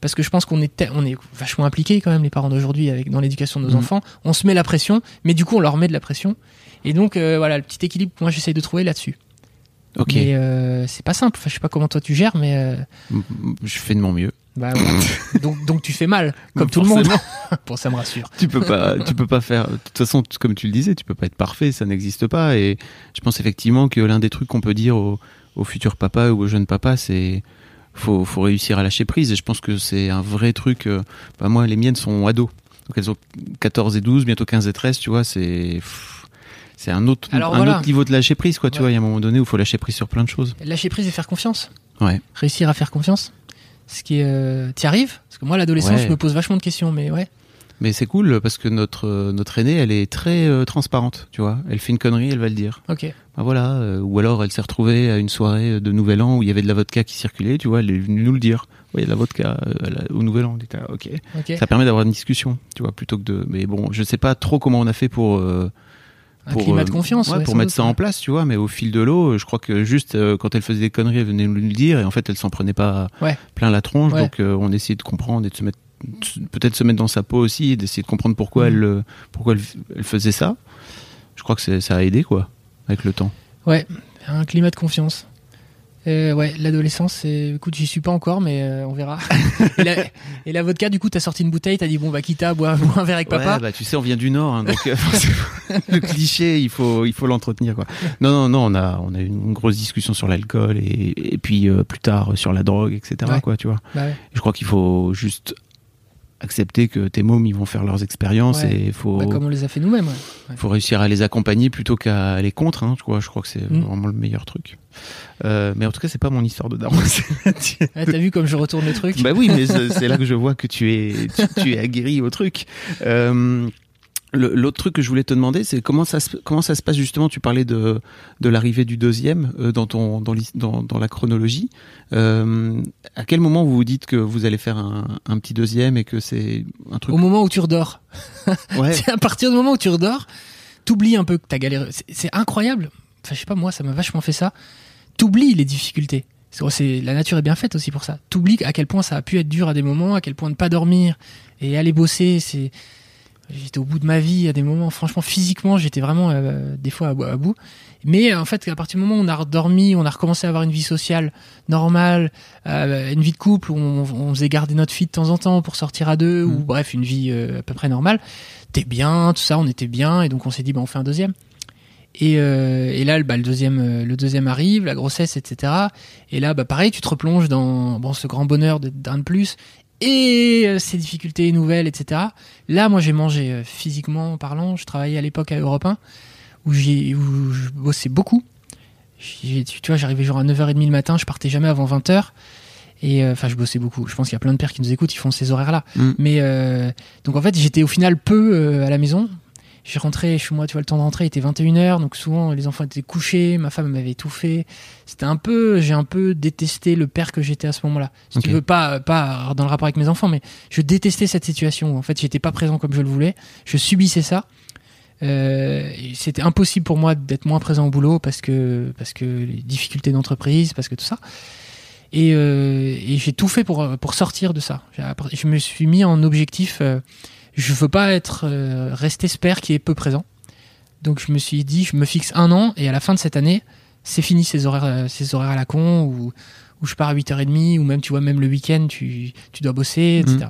Parce que je pense qu'on est, on est vachement impliqués quand même, les parents d'aujourd'hui, avec dans l'éducation de nos Mhm. enfants. On se met la pression, mais du coup, on leur met de la pression. Et donc, euh, voilà, le petit équilibre que moi j'essaye de trouver là-dessus. Ok. Mais euh, c'est pas simple. Enfin, je sais pas comment toi tu gères, mais euh, Je fais de mon mieux. Bah, ouais. <laughs> donc, donc tu fais mal, comme tout le monde. <laughs> Bon, ça me rassure. tu peux pas tu peux pas faire de toute façon comme tu le disais tu peux pas être parfait ça n'existe pas et je pense effectivement que l'un des trucs qu'on peut dire aux, aux futurs papas ou aux jeunes papas c'est faut faut réussir à lâcher prise et je pense que c'est un vrai truc euh, bah moi les miennes sont ados donc elles ont 14 et 12 bientôt 15 et 13 tu vois c'est c'est un autre Alors un voilà. autre niveau de lâcher prise quoi tu Ouais. vois il y a un moment donné où il faut lâcher prise sur plein de choses Lâcher prise et faire confiance. ouais réussir à faire confiance. Ce qui est, euh, t'y arrives? Parce que moi, l'adolescence, Ouais. je me pose vachement de questions, mais ouais. mais c'est cool parce que notre euh, notre aînée elle est très euh, transparente tu vois elle fait une connerie elle va le dire Ok. Ben voilà, euh, ou alors elle s'est retrouvée à une soirée de Nouvel An où il y avait de la vodka qui circulait, tu vois, elle est venue nous le dire. De la vodka euh, la- au Nouvel An. On ah, ok. Ok. Ça permet d'avoir une discussion, tu vois, plutôt que de. Mais bon, je sais pas trop comment on a fait pour. Un pour, climat euh, de confiance. ouais, ouais, pour mettre doute, ça en place, tu vois, mais au fil de l'eau, je crois que juste euh, quand elle faisait des conneries, elle venait nous le dire et en fait elle s'en prenait pas Ouais. plein la tronche, donc euh, on essayait de comprendre et de se mettre peut-être se mettre dans sa peau aussi et d'essayer de comprendre pourquoi Mhm. elle pourquoi elle, elle faisait ça. Je crois que ça a aidé quoi avec le temps. Ouais, un climat de confiance. Euh, ouais, l'adolescence. Écoute, j'y suis pas encore, mais euh, on verra. <laughs> et, la... et la vodka, du coup, t'as sorti une bouteille, t'as dit bon, bah, quitte à boire <laughs> bois un verre avec papa. Ouais, bah tu sais, on vient du Nord, hein, donc euh, <laughs> le cliché, il faut, il faut l'entretenir, quoi. Non, non, non, on a, on a eu une grosse discussion sur l'alcool et, et puis euh, plus tard sur la drogue, etc. Ouais. Quoi, tu vois. Bah ouais. Je crois qu'il faut juste accepter que tes mômes, ils vont faire leurs expériences Ouais. et faut, Bah, comme on les a fait nous-mêmes. ouais. faut réussir à les accompagner plutôt qu'à aller contre. Hein, tu vois, je crois que c'est Mm. vraiment le meilleur truc. Euh, mais en tout cas, c'est pas mon histoire de daron. <laughs> Ouais, t'as vu comme je retourne le truc? Bah oui, mais c'est là que je vois que tu es, tu, tu es aguerri au truc. Euh, L'autre truc que je voulais te demander, c'est comment ça se, comment ça se passe justement. Tu parlais de de l'arrivée du deuxième euh, dans ton dans, l'his- dans dans la chronologie. Euh, à quel moment vous vous dites que vous allez faire un, un petit deuxième et que c'est un truc Au moment où tu redors. <laughs> ouais C'est à partir du moment où tu redors, t'oublies un peu que t'as galéré. C'est- incroyable. Enfin, je sais pas, moi, ça m'a vachement fait ça. T'oublies les difficultés. C'est- C'est la nature est bien faite aussi pour ça. T'oublies à quel point ça a pu être dur à des moments, à quel point ne pas dormir et aller bosser, c'est. J'étais au bout de ma vie à des moments. Franchement, physiquement, j'étais vraiment euh, des fois à, bout- à bout. Mais euh, en fait, à partir du moment où on a redormi, on a recommencé à avoir une vie sociale normale, euh, une vie de couple où on, on faisait garder notre fille de temps en temps pour sortir à deux, ou Mhm. bref, une vie euh, à peu près normale. T'es bien, tout ça, on était bien, et donc on s'est dit, bah, on fait un deuxième. Et, et là, bah, le deuxième, le deuxième arrive, la grossesse, etc. Et là, bah, pareil, tu te replonges dans bon, ce grand bonheur d'un de plus et euh, ces difficultés nouvelles, etc. Là, moi, j'ai mangé euh, physiquement parlant. Je travaillais à l'époque à Europe 1 où, j'ai, où je bossais beaucoup. J'ai- tu vois, j'arrivais genre à 9h30 le matin, je partais jamais avant 20h. Et euh, enfin, je bossais beaucoup. Je pense qu'il y a plein de pères qui nous écoutent, ils font ces horaires-là. Mm. Mais euh, donc en fait, j'étais au final peu euh, à la maison. J'ai rentré chez moi, tu vois, le temps de rentrer était 21h, donc souvent les enfants étaient couchés, ma femme m'avait fait. C'était un peu, j'ai un peu détesté le père que j'étais à ce moment-là. Si Ok. tu veux pas, pas dans le rapport avec mes enfants, mais je détestais cette situation. où, En fait, j'étais pas présent comme je le voulais. Je subissais ça. Euh, c'était impossible pour moi d'être moins présent au boulot parce que parce que les difficultés d'entreprise, parce que tout ça. Et, euh, et j'ai tout fait pour pour sortir de ça. Je me suis mis en objectif. euh, je veux pas être euh, rester ce père qui est peu présent. Donc je me suis dit, je me fixe un an et à la fin de cette année, c'est fini ces horaires, euh, ces horaires à la con où, où je pars à 8h30 ou même tu vois même le week-end tu, tu dois bosser, etc. Mhm.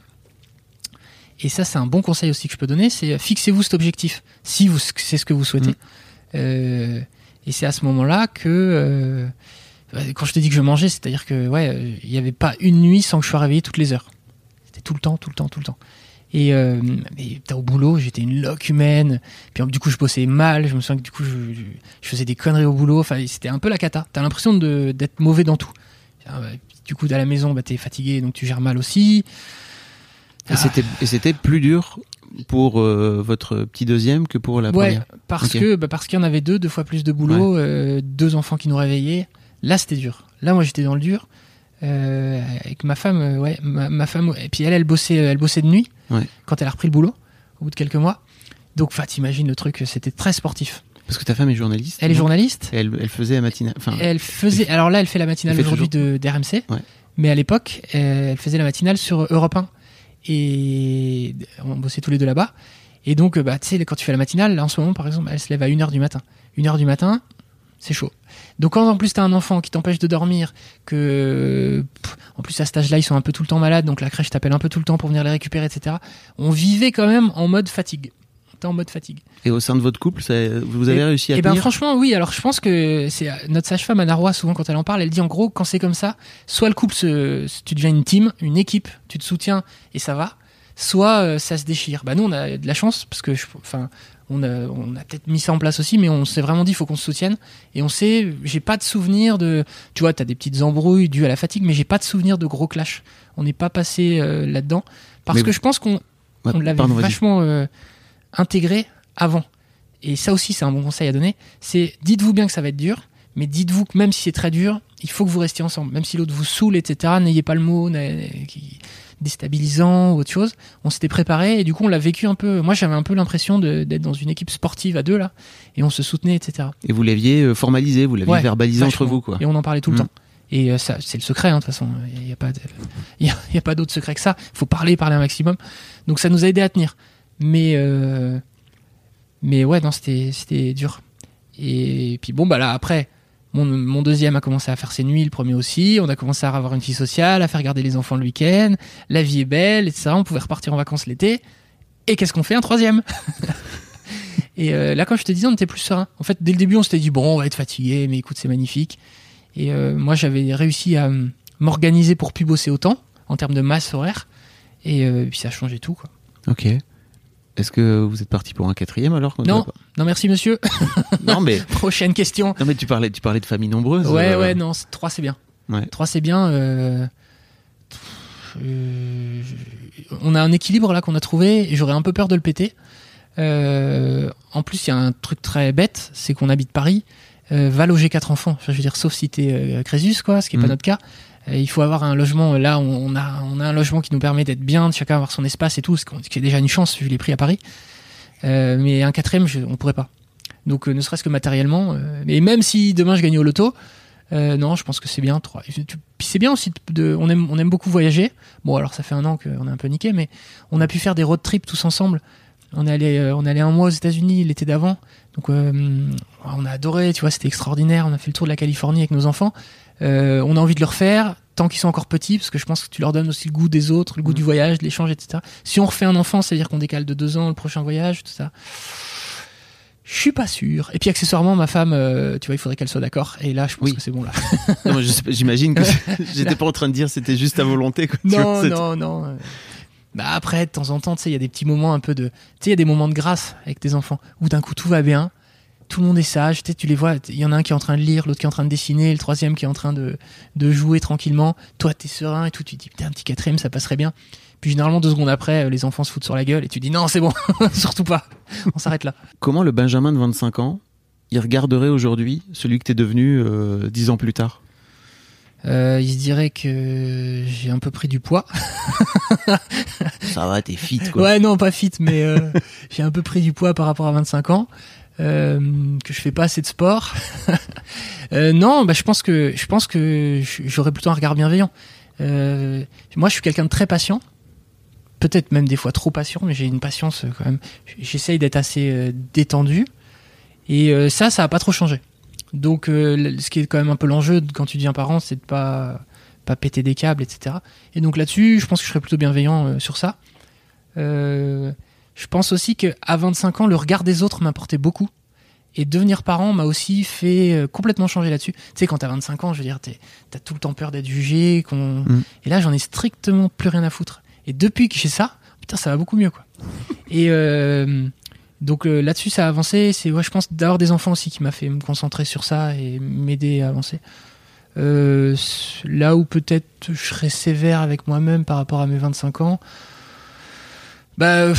Et ça c'est un bon conseil aussi que je peux donner, c'est euh, fixez-vous cet objectif si vous c'est ce que vous souhaitez. Mhm. Euh, et c'est à ce moment-là que euh, bah, quand je te dis que je mangeais, c'est-à-dire que ouais, il n'y avait pas une nuit sans que je sois réveillé toutes les heures. C'était tout le temps, tout le temps, tout le temps. Et, euh, et au boulot, j'étais une loque humaine. Puis du coup, je bossais mal. Je me souviens que du coup, je, je- je faisais des conneries au boulot. Enfin, c'était un peu la cata. T'as l'impression d'être mauvais dans tout. Ah, bah, Du coup, à la maison, bah, t'es fatigué, donc tu gères mal aussi. Et c'était et c'était plus dur pour euh, votre petit deuxième que pour la ouais, première. parce que bah, parce qu'il y en avait deux, deux fois plus de boulot, euh, deux enfants qui nous réveillaient. Là, c'était dur. Là, moi, j'étais dans le dur. Euh, avec ma femme, euh, ouais, ma, ma femme, et puis elle, elle bossait, elle bossait de nuit Ouais. quand elle a repris le boulot au bout de quelques mois. Donc, enfin, t'imagines le truc, c'était très sportif. Parce que ta femme est journaliste. Elle est journaliste. Et elle, elle faisait la matinale. Enfin, Elle faisait, alors là, elle fait la matinale aujourd'hui de d'RMC, Ouais. mais à l'époque, euh, elle faisait la matinale sur Europe 1 et on bossait tous les deux là-bas. Et donc, euh, bah, tu sais, quand tu fais la matinale, là en ce moment, par exemple, elle se lève à 1h du matin. 1h du matin, c'est chaud. Donc, quand en plus t'as un enfant qui t'empêche de dormir, que pff, en plus à cet âge-là, ils sont un peu tout le temps malades, donc la crèche t'appelle un peu tout le temps pour venir les récupérer, etc. On vivait quand même en mode fatigue. En mode fatigue. et au sein de votre couple, ça, vous avez Et- réussi à Eh ben tenir. franchement oui. Alors je pense que c'est notre sage-femme Anna Roy souvent quand elle en parle, elle dit en gros quand c'est comme ça, soit le couple se, tu deviens une team, une équipe, tu te soutiens et ça va, soit euh, ça se déchire. Bah nous on a de la chance parce que je, enfin on a on a peut-être mis ça en place aussi, mais on s'est vraiment dit il faut qu'on se soutienne et on sait j'ai pas de souvenir de tu vois t'as des petites embrouilles dues à la fatigue, mais j'ai pas de souvenir de gros clash. On n'est pas passé euh, là-dedans parce Mais que vous- je pense qu'on Ouais, on l'avait vachement euh, intégré avant. Et ça aussi, c'est un bon conseil à donner. C'est dites-vous bien que ça va être dur, mais dites-vous que même si c'est très dur, il faut que vous restiez ensemble. Même si l'autre vous saoule, etc., n'ayez pas le mot déstabilisant ou autre chose. On s'était préparé et du coup, on l'a vécu un peu. Moi, j'avais un peu l'impression d'être dans une équipe sportive à deux, là, et on se soutenait, etc. Et vous l'aviez euh, formalisé, vous l'aviez Ouais, verbalisé entre vous, quoi. Et on en parlait tout le Mm. temps. Et euh, ça, c'est le secret, hein, de toute façon. Il n'y a pas, il y a, il y a pas d'autre secret que ça. Il faut parler, parler un maximum. Donc ça nous a aidé à tenir. Mais, euh, mais ouais, non, c'était, c'était dur. Et puis bon, bah là, après, mon, deuxième a commencé à faire ses nuits, le premier aussi. On a commencé à avoir une vie sociale, à faire garder les enfants le week-end. La vie est belle, etc. On pouvait repartir en vacances l'été. Et qu'est-ce qu'on fait Un troisième <laughs> Et euh, là, quand je te disais, on était plus serein. En fait, dès le début, on s'était dit, bon, on va être fatigué, mais écoute, c'est magnifique. Et euh, moi, j'avais réussi à euh, m'organiser pour plus bosser autant, en termes de masse horaire. Et euh, puis ça a changé tout, quoi. Ok. Est-ce que vous êtes parti pour un quatrième alors Non, non, merci monsieur. <laughs> Non, mais, <laughs> Prochaine question. non, mais tu parlais, tu parlais de famille nombreuse. Ouais, euh, ouais, non, trois c'est bien. Ouais. Trois c'est bien. euh, euh, on a un équilibre là qu'on a trouvé et j'aurais un peu peur de le péter. En plus, il y a un truc très bête, c'est qu'on habite Paris. Va loger quatre enfants. Enfin, je veux dire, sauf si t'es Crésus, quoi, ce qui est pas Mhm. notre cas. Il faut avoir un logement. Là, on, a, on a un logement qui nous permet d'être bien, de chacun avoir son espace et tout, ce qui est déjà une chance vu les prix à Paris. Euh, mais un quatrième, je, on pourrait pas. Donc, euh, ne serait-ce que matériellement. euh, mais même si demain je gagne au loto, non, je pense que c'est bien. Trois. Et c'est bien aussi on aime, on aime beaucoup voyager. Bon, alors ça fait un an qu'on est un peu niqué, mais on a pu faire des road trips tous ensemble. On est allé, on est allé un mois aux États-Unis l'été d'avant. Donc on a adoré, tu vois, c'était extraordinaire. On a fait le tour de la Californie avec nos enfants. Euh, on a envie de le refaire tant qu'ils sont encore petits, parce que je pense que tu leur donnes aussi le goût des autres, le goût du voyage, de l'échange, etc. Si on refait un enfant, ça veut dire qu'on décale de deux ans le prochain voyage, tout ça. Je suis pas sûr. Et puis accessoirement, ma femme, euh, tu vois, il faudrait qu'elle soit d'accord. Et là, je pense Oui. que c'est bon là. <laughs> J'imagine que <laughs> <laughs> j'étais pas en train de dire c'était juste à volonté. Quoi, vois, Non, non, non. Bah après, de temps en temps, tu sais, il y a des petits moments un peu de, tu sais, il y a des moments de grâce avec tes enfants où d'un coup tout va bien, tout le monde est sage, tu sais, tu les vois, il y en a un qui est en train de lire, l'autre qui est en train de dessiner, le troisième qui est en train de, de jouer tranquillement. Toi, t'es serein et tout, tu te dis, putain, un petit quatrième, ça passerait bien. Puis généralement, deux secondes après, euh, les enfants se foutent sur la gueule et tu dis, non, c'est bon, <laughs> surtout pas. On s'arrête là. Comment le Benjamin de 25 ans, il regarderait aujourd'hui celui que t'es devenu euh, 10 ans plus tard? Euh, il se dirait que j'ai un peu pris du poids. Ça va, t'es fit quoi. Ouais, non, pas fit, mais euh, <laughs> j'ai un peu pris du poids par rapport à 25 ans. Euh, que je fais pas assez de sport. <laughs> Euh, non, bah, je pense que je pense que j'aurais plutôt un regard bienveillant. Euh, moi, je suis quelqu'un de très patient. Peut-être même des fois trop patient, mais j'ai une patience quand même. J'essaye d'être assez détendu. Et ça, ça a pas trop changé. Donc, ce qui est quand même un peu l'enjeu quand tu deviens parent, c'est de pas pas péter des câbles, etc. Et donc là-dessus, je pense que je serais plutôt bienveillant sur ça. Je pense aussi qu'à 25 ans, le regard des autres m'importait beaucoup. Et devenir parent m'a aussi fait euh, complètement changer là-dessus. Tu sais, quand t'as 25 ans, je veux dire, t'as tout le temps peur d'être jugé. qu'on Mm. Et là, j'en ai strictement plus rien à foutre. Et depuis que j'ai ça, putain, ça va beaucoup mieux, quoi. et euh, donc euh, là-dessus, ça a avancé. C'est, ouais, je pense, d'avoir des enfants aussi qui m'a fait me concentrer sur ça et m'aider à avancer. Euh, là où peut-être je serais sévère avec moi-même par rapport à mes 25 ans, bah,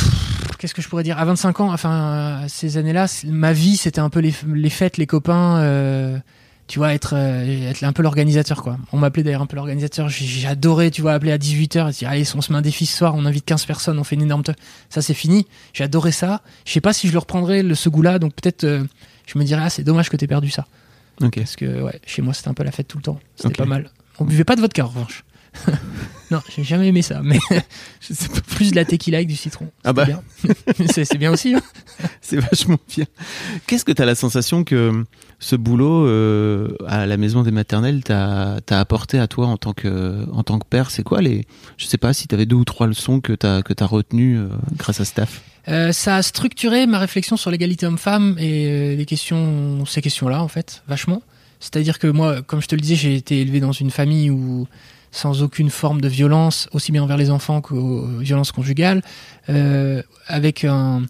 qu'est-ce que je pourrais dire? À 25 ans, enfin, à ces années-là, ma vie, c'était un peu les, les fêtes, les copains, euh, tu vois, être, euh, être un peu l'organisateur, quoi. On m'appelait d'ailleurs un peu l'organisateur. J'ai- J'adorais, tu vois, appeler à 18h et dire, allez, on se met un défi ce soir, on invite 15 personnes, on fait une énorme. Ça, c'est fini. J'ai adoré ça. Je sais pas si je le reprendrai, le, ce goût-là, donc peut-être, euh, je me dirais, ah, c'est dommage que t'aies perdu ça. Parce que, ouais, chez moi, c'était un peu la fête tout le temps. C'était pas mal. On buvait pas de vodka, en revanche. <laughs> non, j'ai jamais aimé ça, mais <laughs> pas, plus de la tequila avec du citron. Ah bah. <laughs> C'est c'est bien aussi. hein. <laughs> c'est vachement bien. Qu'est-ce que tu as la sensation que ce boulot euh, à la maison des maternelles t'a apporté à toi en tant que, en tant que père? C'est quoi les. Je sais pas si tu avais deux ou trois leçons que tu as, que as retenues euh, grâce à Staff. Euh, ça a structuré ma réflexion sur l'égalité homme-femme et euh, les questions, ces questions-là, en fait, vachement. C'est-à-dire que moi, comme je te le disais, j'ai été élevé dans une famille où, sans aucune forme de violence, aussi bien envers les enfants qu'aux violences conjugales, euh, avec un,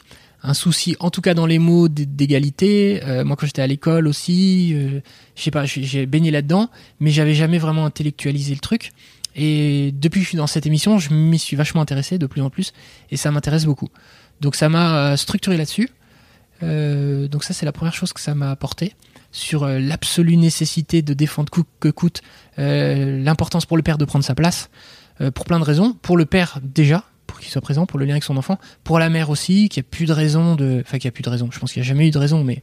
souci, en tout cas dans les mots, d'égalité. Euh, moi, quand j'étais à l'école aussi, euh, j'ai baigné là-dedans, mais j'avais jamais vraiment intellectualisé le truc. Et depuis que je suis dans cette émission, je m'y suis vachement intéressé de plus en plus, et ça m'intéresse beaucoup. Donc ça m'a euh, structuré là-dessus. Euh, donc ça c'est la première chose que ça m'a apporté sur euh, l'absolue nécessité de défendre coûte que coûte euh, l'importance pour le père de prendre sa place euh, pour plein de raisons. Pour le père déjà pour qu'il soit présent, pour le lien avec son enfant. Pour la mère aussi, qu'il n'y a plus de raison de, enfin qu'il n'y a plus de raison. Je pense qu'il n'y a jamais eu de raison, mais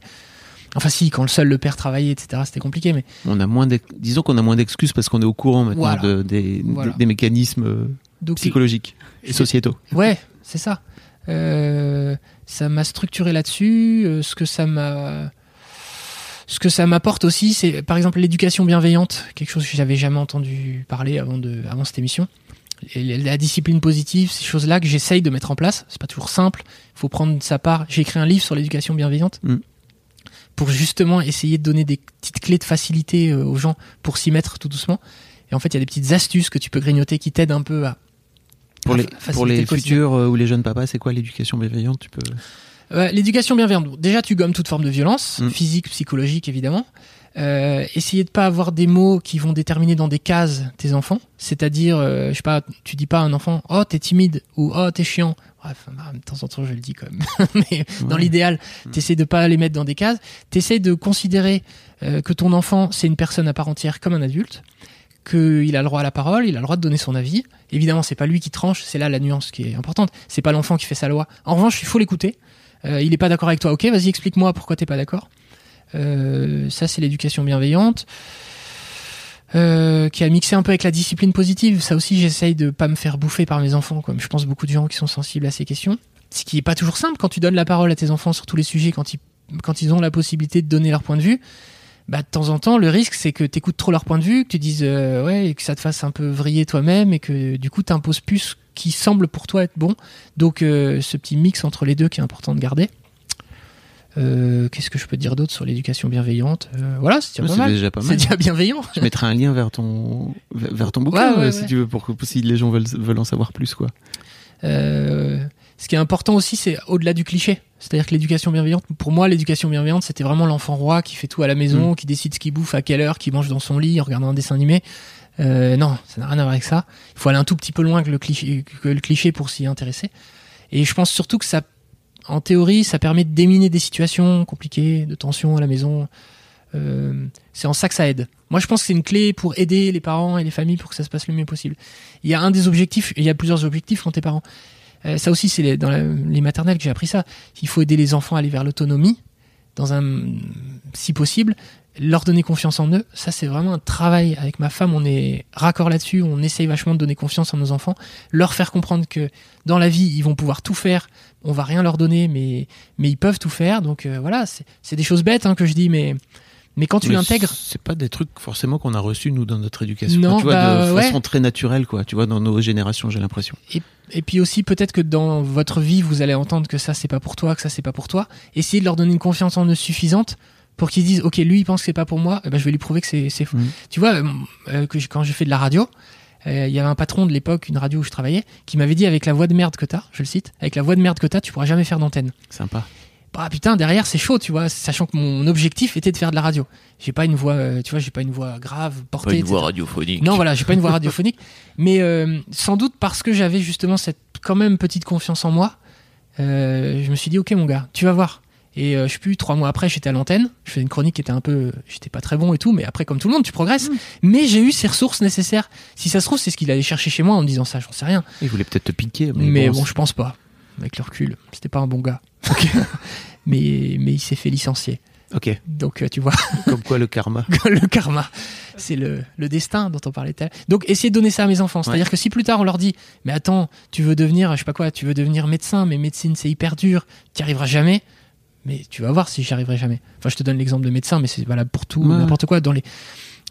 enfin si quand le seul le père travaillait, etc. C'était compliqué, mais On a moins disons qu'on a moins d'excuses parce qu'on est au courant maintenant Voilà. de- des, Voilà. des mécanismes donc psychologiques et sociétaux. Ouais, c'est ça. Euh, ça m'a structuré là-dessus. Euh, ce que ça m'a, ce que ça m'apporte aussi, c'est par exemple l'éducation bienveillante, quelque chose que j'avais jamais entendu parler avant de, avant cette émission. Et la discipline positive, ces choses-là que j'essaye de mettre en place. C'est pas toujours simple. Il faut prendre sa part. J'ai écrit un livre sur l'éducation bienveillante. Mm. Pour justement essayer de donner des petites clés de facilité euh, aux gens pour s'y mettre tout doucement. Et en fait, il y a des petites astuces que tu peux grignoter qui t'aident un peu à, Pour à les, pour le futurs euh, ou les jeunes papas, c'est quoi l'éducation bienveillante? Tu peux. Ouais, L'éducation bienveillante. Déjà, tu gommes toute forme de violence, Mm. physique, psychologique, évidemment. Euh, essayer de pas avoir des mots qui vont déterminer dans des cases tes enfants. C'est-à-dire, euh, je sais pas, tu dis pas à un enfant, oh t'es timide ou oh t'es chiant. Bref, bah, de temps en temps je le dis quand même. <laughs> Mais dans l'idéal, t'essaies de pas les mettre dans des cases. T'essaies de considérer euh, que ton enfant c'est une personne à part entière comme un adulte qu'il a le droit à la parole, il a le droit de donner son avis. Évidemment, c'est pas lui qui tranche, c'est là la nuance qui est importante. C'est pas l'enfant qui fait sa loi. En revanche, il faut l'écouter. Euh, il est pas d'accord avec toi. Ok, vas-y, explique-moi pourquoi t'es pas d'accord. Euh, ça, c'est l'éducation bienveillante. Euh, qui a mixé un peu avec la discipline positive. Ça aussi, j'essaye de pas me faire bouffer par mes enfants, comme je pense beaucoup de gens qui sont sensibles à ces questions. Ce qui est pas toujours simple quand tu donnes la parole à tes enfants sur tous les sujets, quand ils ont la possibilité de donner leur point de vue. Bah, de temps en temps, le risque, c'est que tu écoutes trop leur point de vue, que tu dises, euh, ouais, et que ça te fasse un peu vriller toi-même, et que du coup, t'imposes plus ce qui semble pour toi être bon. Donc, euh, ce petit mix entre les deux qui est important de garder. Euh, Qu'est-ce que je peux dire d'autre sur l'éducation bienveillante? Voilà, c'est déjà pas mal. C'est déjà bienveillant. Je mettrai un lien vers ton, vers ton bouquin, Ouais, ouais, si ouais. tu veux, pour que si les gens veulent, veulent en savoir plus, quoi. Ce qui est important aussi, c'est au-delà du cliché. C'est-à-dire que l'éducation bienveillante, pour moi, l'éducation bienveillante, c'était vraiment l'enfant roi qui fait tout à la maison, qui décide ce qu'il bouffe, à quelle heure, qui mange dans son lit en regardant un dessin animé. Euh, non, ça n'a rien à voir avec ça. Il faut aller un tout petit peu loin que le cliché, que le cliché pour s'y intéresser. Et je pense surtout que ça, en théorie, ça permet de déminer des situations compliquées, de tension à la maison. Euh, c'est en ça que ça aide. Moi, je pense que c'est une clé pour aider les parents et les familles pour que ça se passe le mieux possible. Il y a un des objectifs, il y a plusieurs objectifs quand t'es parent. Euh, ça aussi, c'est dans les maternelles que j'ai appris ça. Il faut aider les enfants à aller vers l'autonomie, dans un, si possible, leur donner confiance en eux. Ça, c'est vraiment un travail avec ma femme. On est raccord là-dessus. On essaye vachement de donner confiance en nos enfants, leur faire comprendre que dans la vie, ils vont pouvoir tout faire. On va rien leur donner, mais mais ils peuvent tout faire. Donc euh, voilà, c'est c'est des choses bêtes hein, que je dis, mais Mais quand tu l'intègres, C'est pas des trucs forcément qu'on a reçus nous dans notre éducation. Non, tu vois, bah, de ouais. façon très naturelle, quoi. Tu vois, dans nos générations, j'ai l'impression. Et puis aussi peut-être que dans votre vie vous allez entendre que ça c'est pas pour toi, que ça c'est pas pour toi. Essayez de leur donner une confiance en eux suffisante pour qu'ils disent ok lui il pense que c'est pas pour moi, eh ben, je vais lui prouver que c'est faux. Mhm. Tu vois euh, euh, que je- quand j'ai fait de la radio, euh, il y avait un patron de l'époque, une radio où je travaillais, qui m'avait dit avec la voix de merde que t'as, je le cite, avec la voix de merde que t'as, tu pourras jamais faire d'antenne. Sympa. Bah putain derrière c'est chaud tu vois, sachant que mon objectif était de faire de la radio. J'ai pas une voix, euh, tu vois, j'ai pas une voix grave portée. etc. radiophonique. Non, voilà, j'ai pas une voix radiophonique, <laughs> mais euh, sans doute parce que j'avais justement cette quand même petite confiance en moi, euh, je me suis dit ok mon gars, tu vas voir. Et euh, je sais plus trois mois après, j'étais à l'antenne, je faisais une chronique qui était un peu, j'étais pas très bon et tout, mais après comme tout le monde, tu progresses. Mais j'ai eu ces ressources nécessaires. Si ça se trouve, c'est ce qu'il allait chercher chez moi en me disant ça, j'en sais rien. Il voulait peut-être te piquer, mais, Mais, bon, bon, je pense pas. Avec le recul, c'était pas un bon gars. <laughs> mais mais il s'est fait licencier. Ok. Donc euh, tu vois. <laughs> Comme quoi le karma. <laughs> le karma. C'est le, le destin dont on parlait. Donc, essayez de donner ça à mes enfants. C'est-à-dire que si plus tard on leur dit, mais attends, tu veux devenir, je sais pas quoi, tu veux devenir médecin, mais médecine c'est hyper dur, tu n'y arriveras jamais. Mais tu vas voir si j'y arriverai jamais. Enfin, je te donne l'exemple de médecin, mais c'est valable pour tout, Ouais. n'importe quoi. Dans les,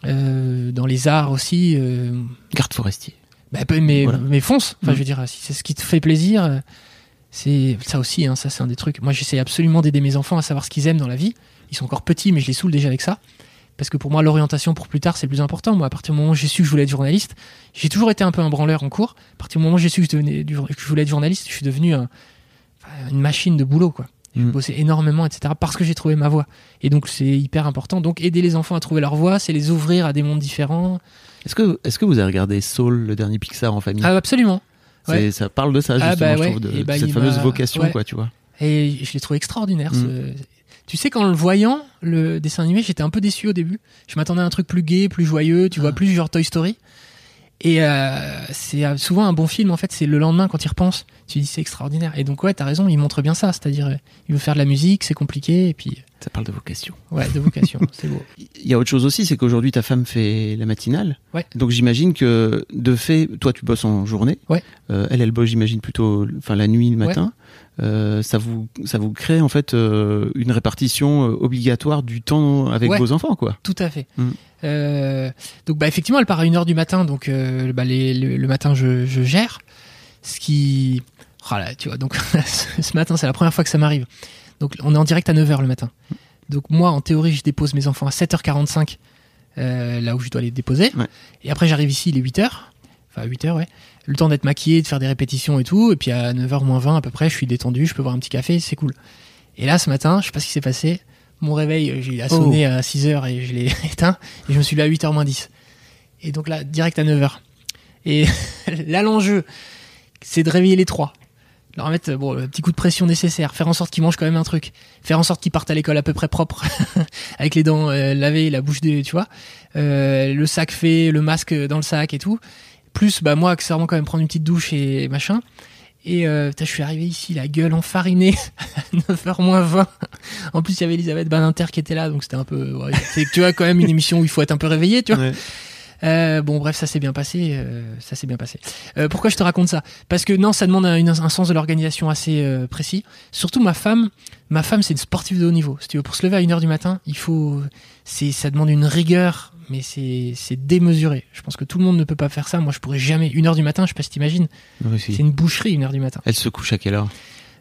euh, dans les arts aussi, euh, Garde forestier. bah, mais, Voilà. mais fonce. Enfin, Mhm. je veux dire, si c'est ce qui te fait plaisir, euh, c'est ça aussi. Hein, ça, c'est un des trucs. Moi, j'essaie absolument d'aider mes enfants à savoir ce qu'ils aiment dans la vie. Ils sont encore petits, mais je les saoule déjà avec ça. Parce que pour moi, l'orientation pour plus tard, c'est le plus important. Moi, à partir du moment où j'ai su que je voulais être journaliste, j'ai toujours été un peu un branleur en cours. À partir du moment où j'ai su que je, devenais du- que je voulais être journaliste, je suis devenu un- une machine de boulot, quoi. J'ai Mhm. bossé énormément, etc. Parce que j'ai trouvé ma voie. Et donc, c'est hyper important. Donc, aider les enfants à trouver leur voie, c'est les ouvrir à des mondes différents. Est-ce que, est-ce que vous avez regardé Soul, le dernier Pixar en famille? Ah, absolument. Ouais. Ça parle de ça, Ah, justement, bah je trouve, de, bah, cette fameuse vocation, quoi, tu vois. Et je l'ai trouvé extraordinaire. Mm. ce- Tu sais, qu'en le voyant, le dessin animé, j'étais un peu déçu au début. Je m'attendais à un truc plus gai, plus joyeux, tu vois, Ah. plus genre Toy Story. Et euh, c'est euh, souvent un bon film, en fait, c'est le lendemain quand il repense. Tu dis, c'est extraordinaire. Et donc, ouais, t'as raison, il montre bien ça. C'est-à-dire, euh, il veut faire de la musique, c'est compliqué, et puis, Ça parle de vocation. ouais, de vocation, <laughs> c'est beau. Il y a autre chose aussi, c'est qu'aujourd'hui ta femme fait la matinale. Ouais. Donc j'imagine que de fait, toi tu bosses en journée. Ouais. Euh, elle, elle bosse, j'imagine plutôt, enfin la nuit, le matin. Euh, ça vous, ça vous crée en fait euh, une répartition euh, obligatoire du temps avec Ouais. vos enfants, quoi. Tout à fait. Mm. Euh, donc bah effectivement, elle part à 1h du matin, donc euh, bah, les- le, le matin je, je gère. Ce qui... Oh là, tu vois, donc <laughs> ce matin c'est la première fois que ça m'arrive. Donc on est en direct à 9h le matin. Donc moi en théorie je dépose mes enfants à 7h45, euh, là où je dois les déposer. Ouais. Et après j'arrive ici il est 8h. Enfin 8h ouais. Le temps d'être maquillé, de faire des répétitions et tout. Et puis à 9h moins 20 à peu près, je suis détendu, je peux boire un petit café, c'est cool. Et là ce matin, je sais pas ce qui s'est passé. Mon réveil, euh, il a sonné à 6h et je l'ai <laughs> éteint. Et je me suis levé à 8h moins 10. Et donc là, direct à 9h. Et <laughs> là, l'enjeu, c'est de réveiller les trois. Leur mettre bon, le petit coup de pression nécessaire, faire en sorte qu'ils mangent quand même un truc, faire en sorte qu'ils partent à l'école à peu près propre, <laughs> avec les dents euh, lavées, la bouche des, tu vois, euh, le sac fait, le masque dans le sac et tout. Plus, bah moi, accessoirement quand même prendre une petite douche et machin. Et euh, putain, je suis arrivé ici, la gueule enfarinée, <laughs> à 9h moins 20. En plus, il y avait Elisabeth Badinter qui était là, donc c'était un peu. ouais, tu vois, quand même une émission où il faut être un peu réveillé, tu vois. Euh, bon, bref, ça s'est bien passé. euh, ça s'est bien passé. Euh, pourquoi je te raconte ça? Parce que non, ça demande un, sens de l'organisation assez euh, précis. Surtout ma femme. Ma femme, c'est une sportive de haut niveau. Si tu veux, pour se lever à 1h du matin, il faut. C'est, ça demande une rigueur, mais c'est, c'est démesuré. Je pense que tout le monde ne peut pas faire ça. Moi, je pourrais jamais. 1h du matin, je sais pas si t'imagines. Si. C'est une boucherie, 1h du matin. Elle se couche à quelle heure?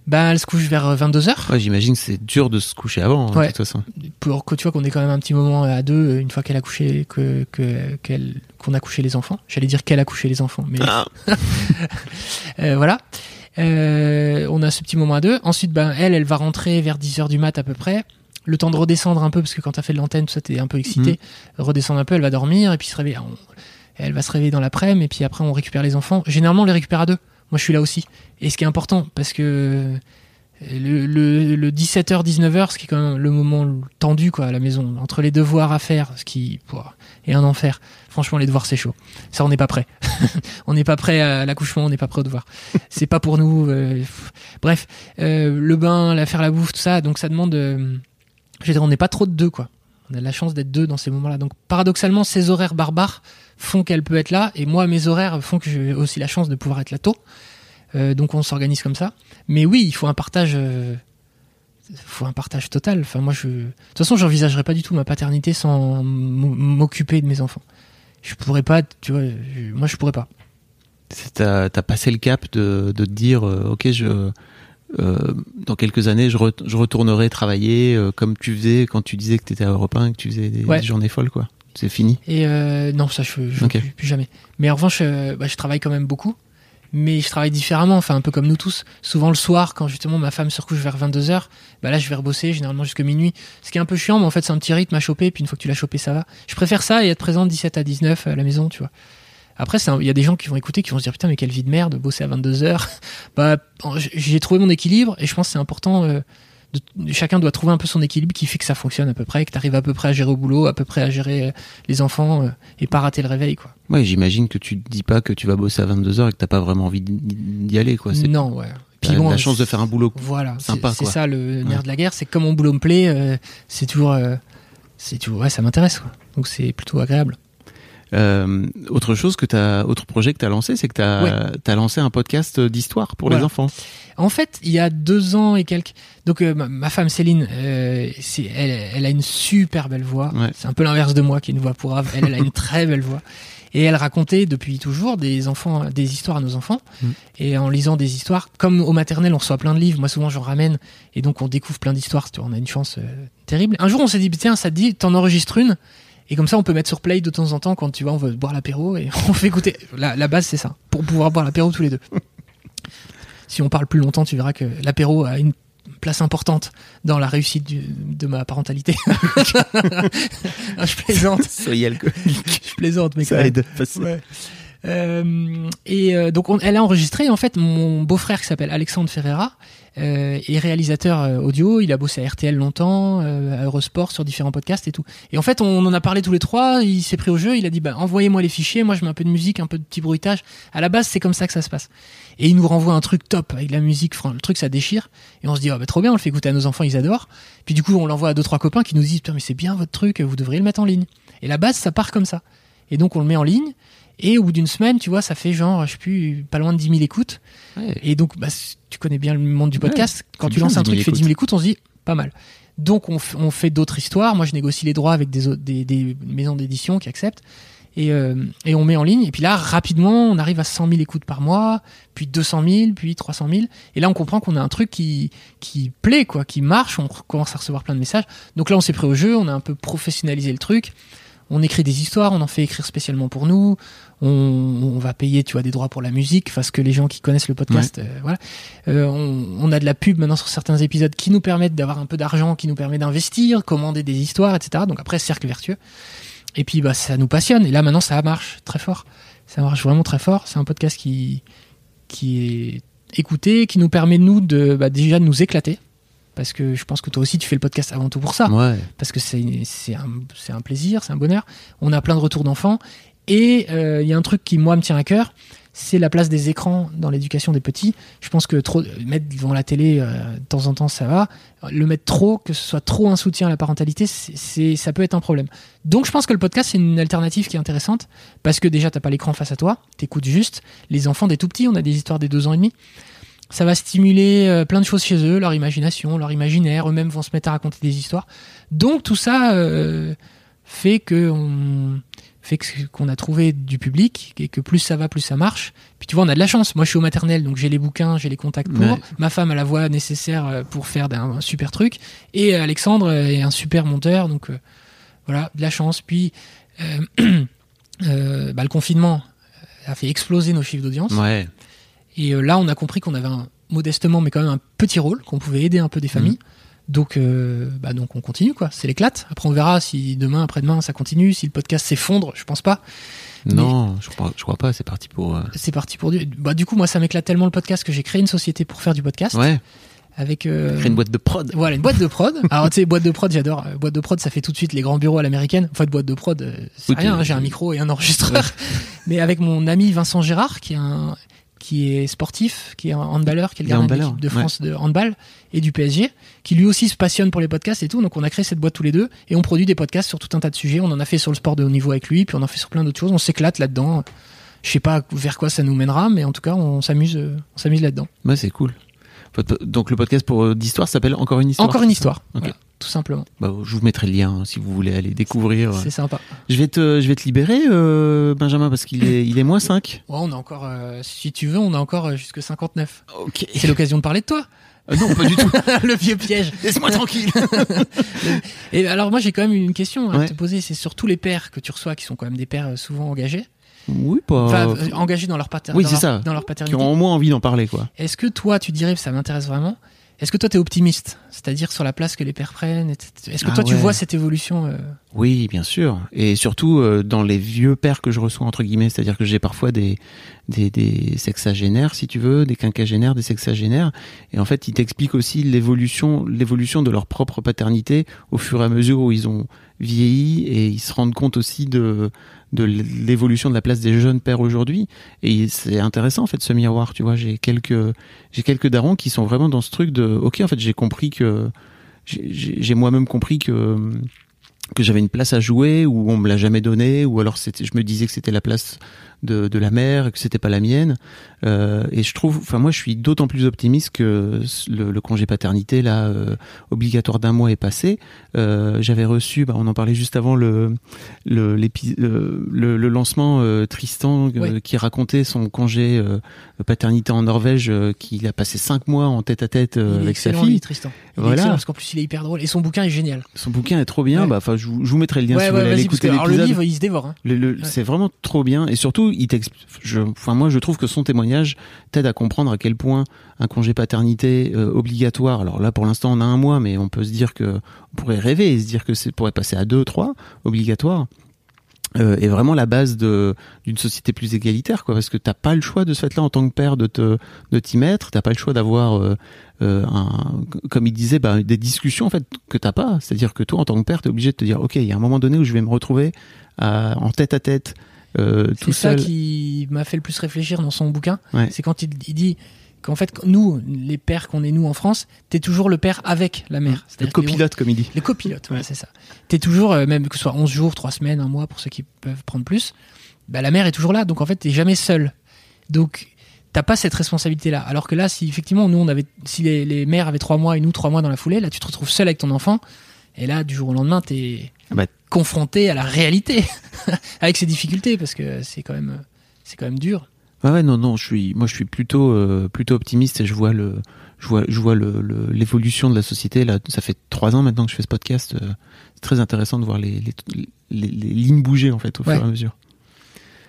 Bah, elle se couche vers 22h. Ouais, j'imagine que c'est dur de se coucher avant, hein, Ouais. de toute façon. pour que tu vois qu'on est quand même un petit moment à deux une fois qu'elle a couché que que- qu'elle qu'on a couché les enfants. J'allais dire qu'elle a couché les enfants mais Ah. <laughs> euh, voilà. Euh, on a ce petit moment à deux. Ensuite ben elle elle va rentrer vers 10h du mat à peu près. Le temps de redescendre un peu parce que quand t'as fait de l'antenne tout ça t'es un peu excité. Redescendre un peu elle va dormir et puis se réveiller. On- elle va se réveiller dans l'après-midi et puis après on récupère les enfants. Généralement on les récupère à deux moi je suis là aussi. Et ce qui est important parce que le, le, le 17h 19h ce qui est quand même le moment tendu quoi à la maison. Entre les devoirs à faire ce qui est un enfer. Franchement les devoirs c'est chaud. Ça on n'est pas prêt. <laughs> On n'est pas prêt à l'accouchement on n'est pas prêt aux devoirs. C'est pas pour nous euh, bref euh, le bain la faire la bouffe tout ça. Donc ça demande euh, je veux dire on n'est pas trop de deux quoi on a la chance d'être deux dans ces moments là donc paradoxalement ces horaires barbares font qu'elle peut être là et moi mes horaires font que j'ai aussi la chance de pouvoir être là tôt Euh, donc on s'organise comme ça mais oui il faut un partage euh, faut un partage total. Enfin, moi, je, de toute façon, j'envisagerais pas du tout ma paternité sans m'occuper de mes enfants. Je pourrais pas, tu vois, moi, je pourrais pas. T'as as passé le cap de, de te dire, euh, ok, je, euh, dans quelques années, je, je retournerai travailler euh, comme tu faisais quand tu disais que tu étais à Europe 1, que tu faisais des, journées folles, quoi. C'est fini. Et non, ça, je, je plus, jamais. Mais en revanche, bah, je travaille quand même beaucoup mais je travaille différemment, enfin un peu comme nous tous. Souvent le soir, quand justement ma femme se recouche vers 22h, bah là je vais rebosser généralement jusqu'à minuit. Ce qui est un peu chiant, mais en fait c'est un petit rythme à choper, puis une fois que tu l'as chopé, ça va. Je préfère ça et être présent de 17 à 19 à la maison, tu vois. Après, il y a des gens qui vont écouter, qui vont se dire putain, mais quelle vie de merde, bosser à 22h. <laughs> bah, j'ai trouvé mon équilibre et je pense que c'est important. Euh, chacun doit trouver un peu son équilibre qui fait que ça fonctionne à peu près, que tu arrives à peu près à gérer au boulot, à peu près à gérer euh, les enfants euh, et pas rater le réveil. Quoi. Ouais, j'imagine que tu te dis pas que tu vas bosser à 22h et que t'as pas vraiment envie d'y aller. Quoi. Non, ouais. Puis bon, la chance de faire un boulot voilà, sympa. C'est ça le nerf de la guerre, c'est que comme mon boulot me plaît, euh, c'est toujours, c'est toujours, ouais, ça m'intéresse. Donc c'est plutôt agréable. Euh, autre chose que as, autre projet que tu as lancé, c'est que tu as, lancé un podcast d'histoire pour les enfants. En fait, il y a deux ans et quelques. Donc, euh, ma, femme Céline, euh, elle, elle, a une super belle voix. C'est un peu l'inverse de moi qui a une voix pourrave. Elle, elle a une <laughs> très belle voix. Et elle racontait depuis toujours des enfants, des histoires à nos enfants. Mm. Et en lisant des histoires, comme au maternel, on reçoit plein de livres. Moi, souvent, j'en ramène. Et donc, on découvre plein d'histoires. On a une chance terrible. Un jour, on s'est dit, tiens, ça te dit, t'en enregistres une. Et comme ça, on peut mettre sur play de temps en temps quand tu vois, on veut boire l'apéro et <laughs> on fait écouter. La, la base, c'est ça, pour pouvoir boire l'apéro tous les deux. <laughs> si on parle plus longtemps, tu verras que l'apéro a une place importante dans la réussite de ma parentalité. <laughs> Ah, je plaisante. Soyez alcoolique. Je plaisante, mais ça aide. Euh, et euh, donc elle a enregistré en fait mon beau-frère qui s'appelle Alexandre Ferreira euh, est réalisateur euh, audio. Il a bossé à RTL longtemps, à Eurosport sur différents podcasts et tout. Et en fait on en a parlé tous les trois. Il s'est pris au jeu. Il a dit bah envoyez-moi les fichiers. Moi je mets un peu de musique, un peu de petit bruitage. À la base c'est comme ça que ça se passe. Et il nous renvoie un truc top avec la musique. Le truc ça déchire. Et on se dit ah bah trop bien. On le fait écouter à nos enfants. Ils adorent. Puis du coup on l'envoie à deux trois copains qui nous disent mais c'est bien votre truc. Vous devriez le mettre en ligne. Et la base ça part comme ça. Et donc on le met en ligne. Et au bout d'une semaine, tu vois, ça fait genre, je sais plus, pas loin de 10 000 écoutes. Et donc, bah, tu connais bien le monde du podcast. Quand tu lances un truc qui fait 10 000 écoutes, on se dit, pas mal. Donc, on, on fait d'autres histoires. Moi, je négocie les droits avec des, des, des maisons d'édition qui acceptent. Et, euh, et, on met en ligne. Et puis là, rapidement, on arrive à 100 000 écoutes par mois, puis 200 000, puis 300 000. Et là, on comprend qu'on a un truc qui, qui plaît, quoi, qui marche. On commence à recevoir plein de messages. Donc là, on s'est pris au jeu. On a un peu professionnalisé le truc on écrit des histoires, on en fait écrire spécialement pour nous, on, va payer tu vois des droits pour la musique parce que les gens qui connaissent le podcast euh, voilà. Euh, on, a de la pub maintenant sur certains épisodes qui nous permettent d'avoir un peu d'argent qui nous permet d'investir commander des histoires etc donc après cercle vertueux. Et puis bah ça nous passionne. Et là maintenant ça marche très fort. Ça marche vraiment très fort. C'est un podcast qui qui est écouté qui nous permet nous de bah, déjà de nous éclater. Parce que je pense que toi aussi tu fais le podcast avant tout pour ça. Parce que c'est un, un plaisir, c'est un bonheur. On a plein de retours d'enfants. Et euh, il y a un truc qui, moi, me tient à cœur, c'est la place des écrans dans l'éducation des petits. Je pense que trop mettre devant la télé euh, de temps en temps, ça va. Le mettre trop, que ce soit trop un soutien à la parentalité, c'est ça peut être un problème. Donc je pense que le podcast c'est une alternative qui est intéressante parce que déjà t'as pas l'écran face à toi, t'écoutes juste. Les enfants des tout petits, on a des histoires des deux ans et demi ça va stimuler euh, plein de choses chez eux, leur imagination, leur imaginaire, eux-mêmes vont se mettre à raconter des histoires. Donc tout ça euh, fait que on fait qu'on a trouvé du public et que plus ça va, plus ça marche. Puis tu vois, on a de la chance. Moi, je suis au maternel, donc j'ai les bouquins, j'ai les contacts pour. Ma femme a la voix nécessaire euh, pour faire un, super truc. Et Alexandre est un super monteur, donc voilà, de la chance. Puis <clears throat> bah, le confinement a fait exploser nos chiffres d'audience. Ouais. Et euh, là, on a compris qu'on avait un, modestement, mais quand même un petit rôle, qu'on pouvait aider un peu des familles. Mmh. Donc, euh, bah donc on continue quoi. C'est l'éclate. Après, on verra si demain, après-demain, ça continue. Si le podcast s'effondre, je pense pas. Non, je crois, je crois pas. C'est parti pour. Euh, c'est parti pour du. Bah du coup, moi, ça m'éclate tellement le podcast que j'ai créé une société pour faire du podcast. Ouais. Avec euh... une boîte de prod. Voilà, une boîte de prod. <laughs> Alors tu sais, boîte de prod, j'adore. Boîte de prod, ça fait tout de suite les grands bureaux à l'américaine. En fait, boîte de prod, c'est rien. Hein, j'ai un micro et un enregistreur. <laughs> Mais avec mon ami Vincent Gérard, qui est un qui est sportif, qui est un handballeur, qui est le gardien de l'équipe de France de handball et du PSG, qui lui aussi se passionne pour les podcasts et tout. Donc on a créé cette boîte tous les deux et on produit des podcasts sur tout un tas de sujets. On en a fait sur le sport de haut niveau avec lui, puis on en fait sur plein d'autres choses. On s'éclate là-dedans. Je sais pas vers quoi ça nous mènera, mais en tout cas on s'amuse, on s'amuse là-dedans. Ouais, c'est cool. Donc le podcast pour euh, d'histoire s'appelle Encore une histoire. Encore une histoire, voilà, tout simplement. Bah, je vous mettrai le lien hein, si vous voulez aller découvrir. C'est sympa. Je vais te, je vais te libérer, euh, Benjamin, parce qu'il est, il est moins 5. Ouais, on a encore, euh, si tu veux, on a encore euh, jusque 59. Ok. C'est l'occasion de parler de toi. Euh, non, pas du tout. <laughs> le vieux piège. Laisse-moi tranquille. <laughs> Et alors moi j'ai quand même une question à Ouais. te poser, c'est sur tous les pères que tu reçois qui sont quand même des pères souvent engagés, oui, pas. enfin engagés dans leur pater- oui, dans c'est leur- ça. dans leur qui paternité. ont au moins envie d'en parler, quoi. Est-ce que toi tu dirais ça m'intéresse vraiment Est-ce que toi tu es optimiste, c'est-à-dire sur la place que les pères prennent. Est-ce que Ah toi tu vois cette évolution euh, Oui, bien sûr. Et surtout euh, dans les vieux pères que je reçois entre guillemets, c'est-à-dire que j'ai parfois des, des des sexagénaires, si tu veux, des quinquagénaires, des sexagénaires, et en fait ils t'expliquent aussi l'évolution l'évolution de leur propre paternité au fur et à mesure où ils ont vieilli et ils se rendent compte aussi de de l'évolution de la place des jeunes pères aujourd'hui. Et c'est intéressant en fait ce miroir tu vois. J'ai quelques j'ai quelques darons qui sont vraiment dans ce truc de ok en fait j'ai compris que j'ai- moi-même compris que que j'avais une place à jouer ou on me l'a jamais donné ou alors je me disais que c'était la place de, de la mère que c'était pas la mienne Euh, et je trouve enfin moi je suis d'autant plus optimiste que le, le congé paternité là euh, obligatoire d'un mois est passé Euh, j'avais reçu bah, on en parlait juste avant le le le, le lancement Tristan Oui. qui racontait son congé paternité en Norvège qu'il a passé cinq mois en tête à tête avec sa fille lui, Tristan. Il Voilà. excellent parce qu'en plus il est hyper drôle et son bouquin est génial. son bouquin est trop bien Ouais. bah enfin je, vous- je vous mettrai le lien ouais si vous ouais voulez aller écouter le livre il se dévore. hein. C'est vraiment trop bien et surtout, Je, enfin moi, je trouve que son témoignage t'aide à comprendre à quel point un congé paternité euh, obligatoire. Alors là, pour l'instant, on a un mois, mais on peut se dire que on pourrait rêver et se dire que c'est pourrait passer à deux, trois obligatoire. Euh, est vraiment la base d'une société plus égalitaire, quoi, parce que t'as pas le choix de ce fait-là en tant que père de te de t'y mettre. T'as pas le choix d'avoir euh, euh, un, comme il disait, bah, des discussions en fait que t'as pas. C'est-à-dire que toi, en tant que père, t'es obligé de te dire, ok, il y a un moment donné où je vais me retrouver à- en tête à tête, euh, tout C'est ça seul. qui m'a fait le plus réfléchir dans son bouquin. Ouais. C'est quand il, il dit qu'en fait, nous, les pères qu'on est nous en France, t'es toujours le père avec la mère. Le copilote, comme il dit. Les copilotes, voilà, c'est ça. T'es toujours, euh, même que ce soit 11 jours, 3 semaines, un mois pour ceux qui peuvent prendre plus, bah, la mère est toujours là. Donc en fait, t'es jamais seul. Donc t'as pas cette responsabilité-là. Alors que là, si effectivement, nous, on avait, si les, les mères avaient 3 mois et nous 3 mois dans la foulée, là, tu te retrouves seul avec ton enfant. Et là, du jour au lendemain, t'es Ah bah. Confronté à la réalité, <laughs> avec ses difficultés, parce que c'est quand même, c'est quand même dur. Ouais, ouais, non, non, je suis, moi, je suis plutôt, euh, plutôt optimiste et je vois le, je vois, je vois le, le- l'évolution de la société. Là, ça fait trois ans maintenant que je fais ce podcast. euh, c'est très intéressant de voir les, les, les- les lignes bouger en fait au Ouais. fur et à mesure.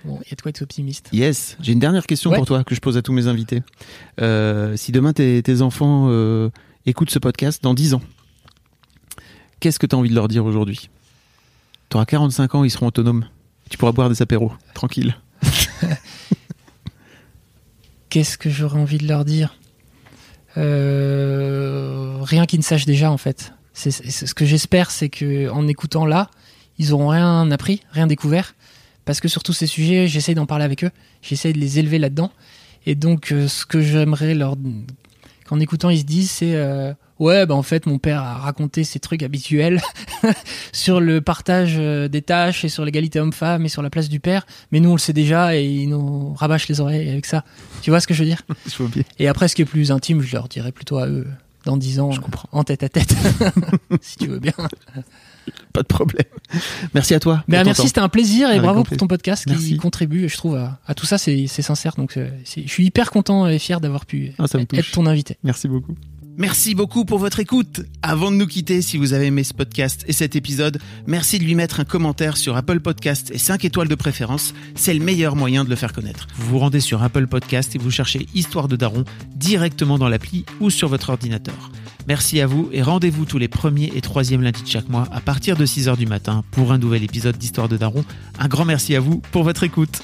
Bon, il y a de quoi être optimiste? Yes, j'ai une dernière question Ouais. pour toi que je pose à tous mes invités. Euh, si demain tes, tes enfants écoutent ce podcast dans 10 ans, qu'est-ce que tu as envie de leur dire aujourd'hui? Tu auras 45 ans, ils seront autonomes. Tu pourras boire des apéros, tranquille. <laughs> Qu'est-ce que j'aurais envie de leur dire? Euh, Rien qu'ils ne sachent déjà en fait. Ce que j'espère, c'est que en écoutant là, ils auront rien appris, rien découvert, parce que sur tous ces sujets, j'essaie d'en parler avec eux, j'essaie de les élever là-dedans, et donc euh, ce que j'aimerais leur, qu'en écoutant ils se disent, c'est euh, ouais, bah en fait mon père a raconté ces trucs habituels <laughs> sur le partage euh, des tâches et sur l'égalité homme-femme et sur la place du père, mais nous on le sait déjà et ils nous rabâchent les oreilles avec ça. Tu vois ce que je veux dire? <laughs> Je vois bien. Et après, ce qui est plus intime, je leur dirai plutôt à eux dans 10 ans, Je comprends. en tête à tête, <laughs> si tu veux bien. Pas de problème. Merci à toi. Ton merci, c'était un plaisir et Avec bravo pour ton podcast qui contribue, je trouve, à, à tout ça. C'est sincère, donc euh, je suis hyper content et fier d'avoir pu Ah, touche. être ton invité. Merci beaucoup. Merci beaucoup pour votre écoute. Avant de nous quitter, si vous avez aimé ce podcast et cet épisode, merci de lui mettre un commentaire sur Apple Podcast et 5 étoiles de préférence. C'est le meilleur moyen de le faire connaître. Vous vous rendez sur Apple Podcast et vous cherchez Histoire de Daron directement dans l'appli ou sur votre ordinateur. Merci à vous et rendez-vous tous les premiers et troisièmes lundis de chaque mois à partir de 6h du matin pour un nouvel épisode d'Histoire de Daron. Un grand merci à vous pour votre écoute.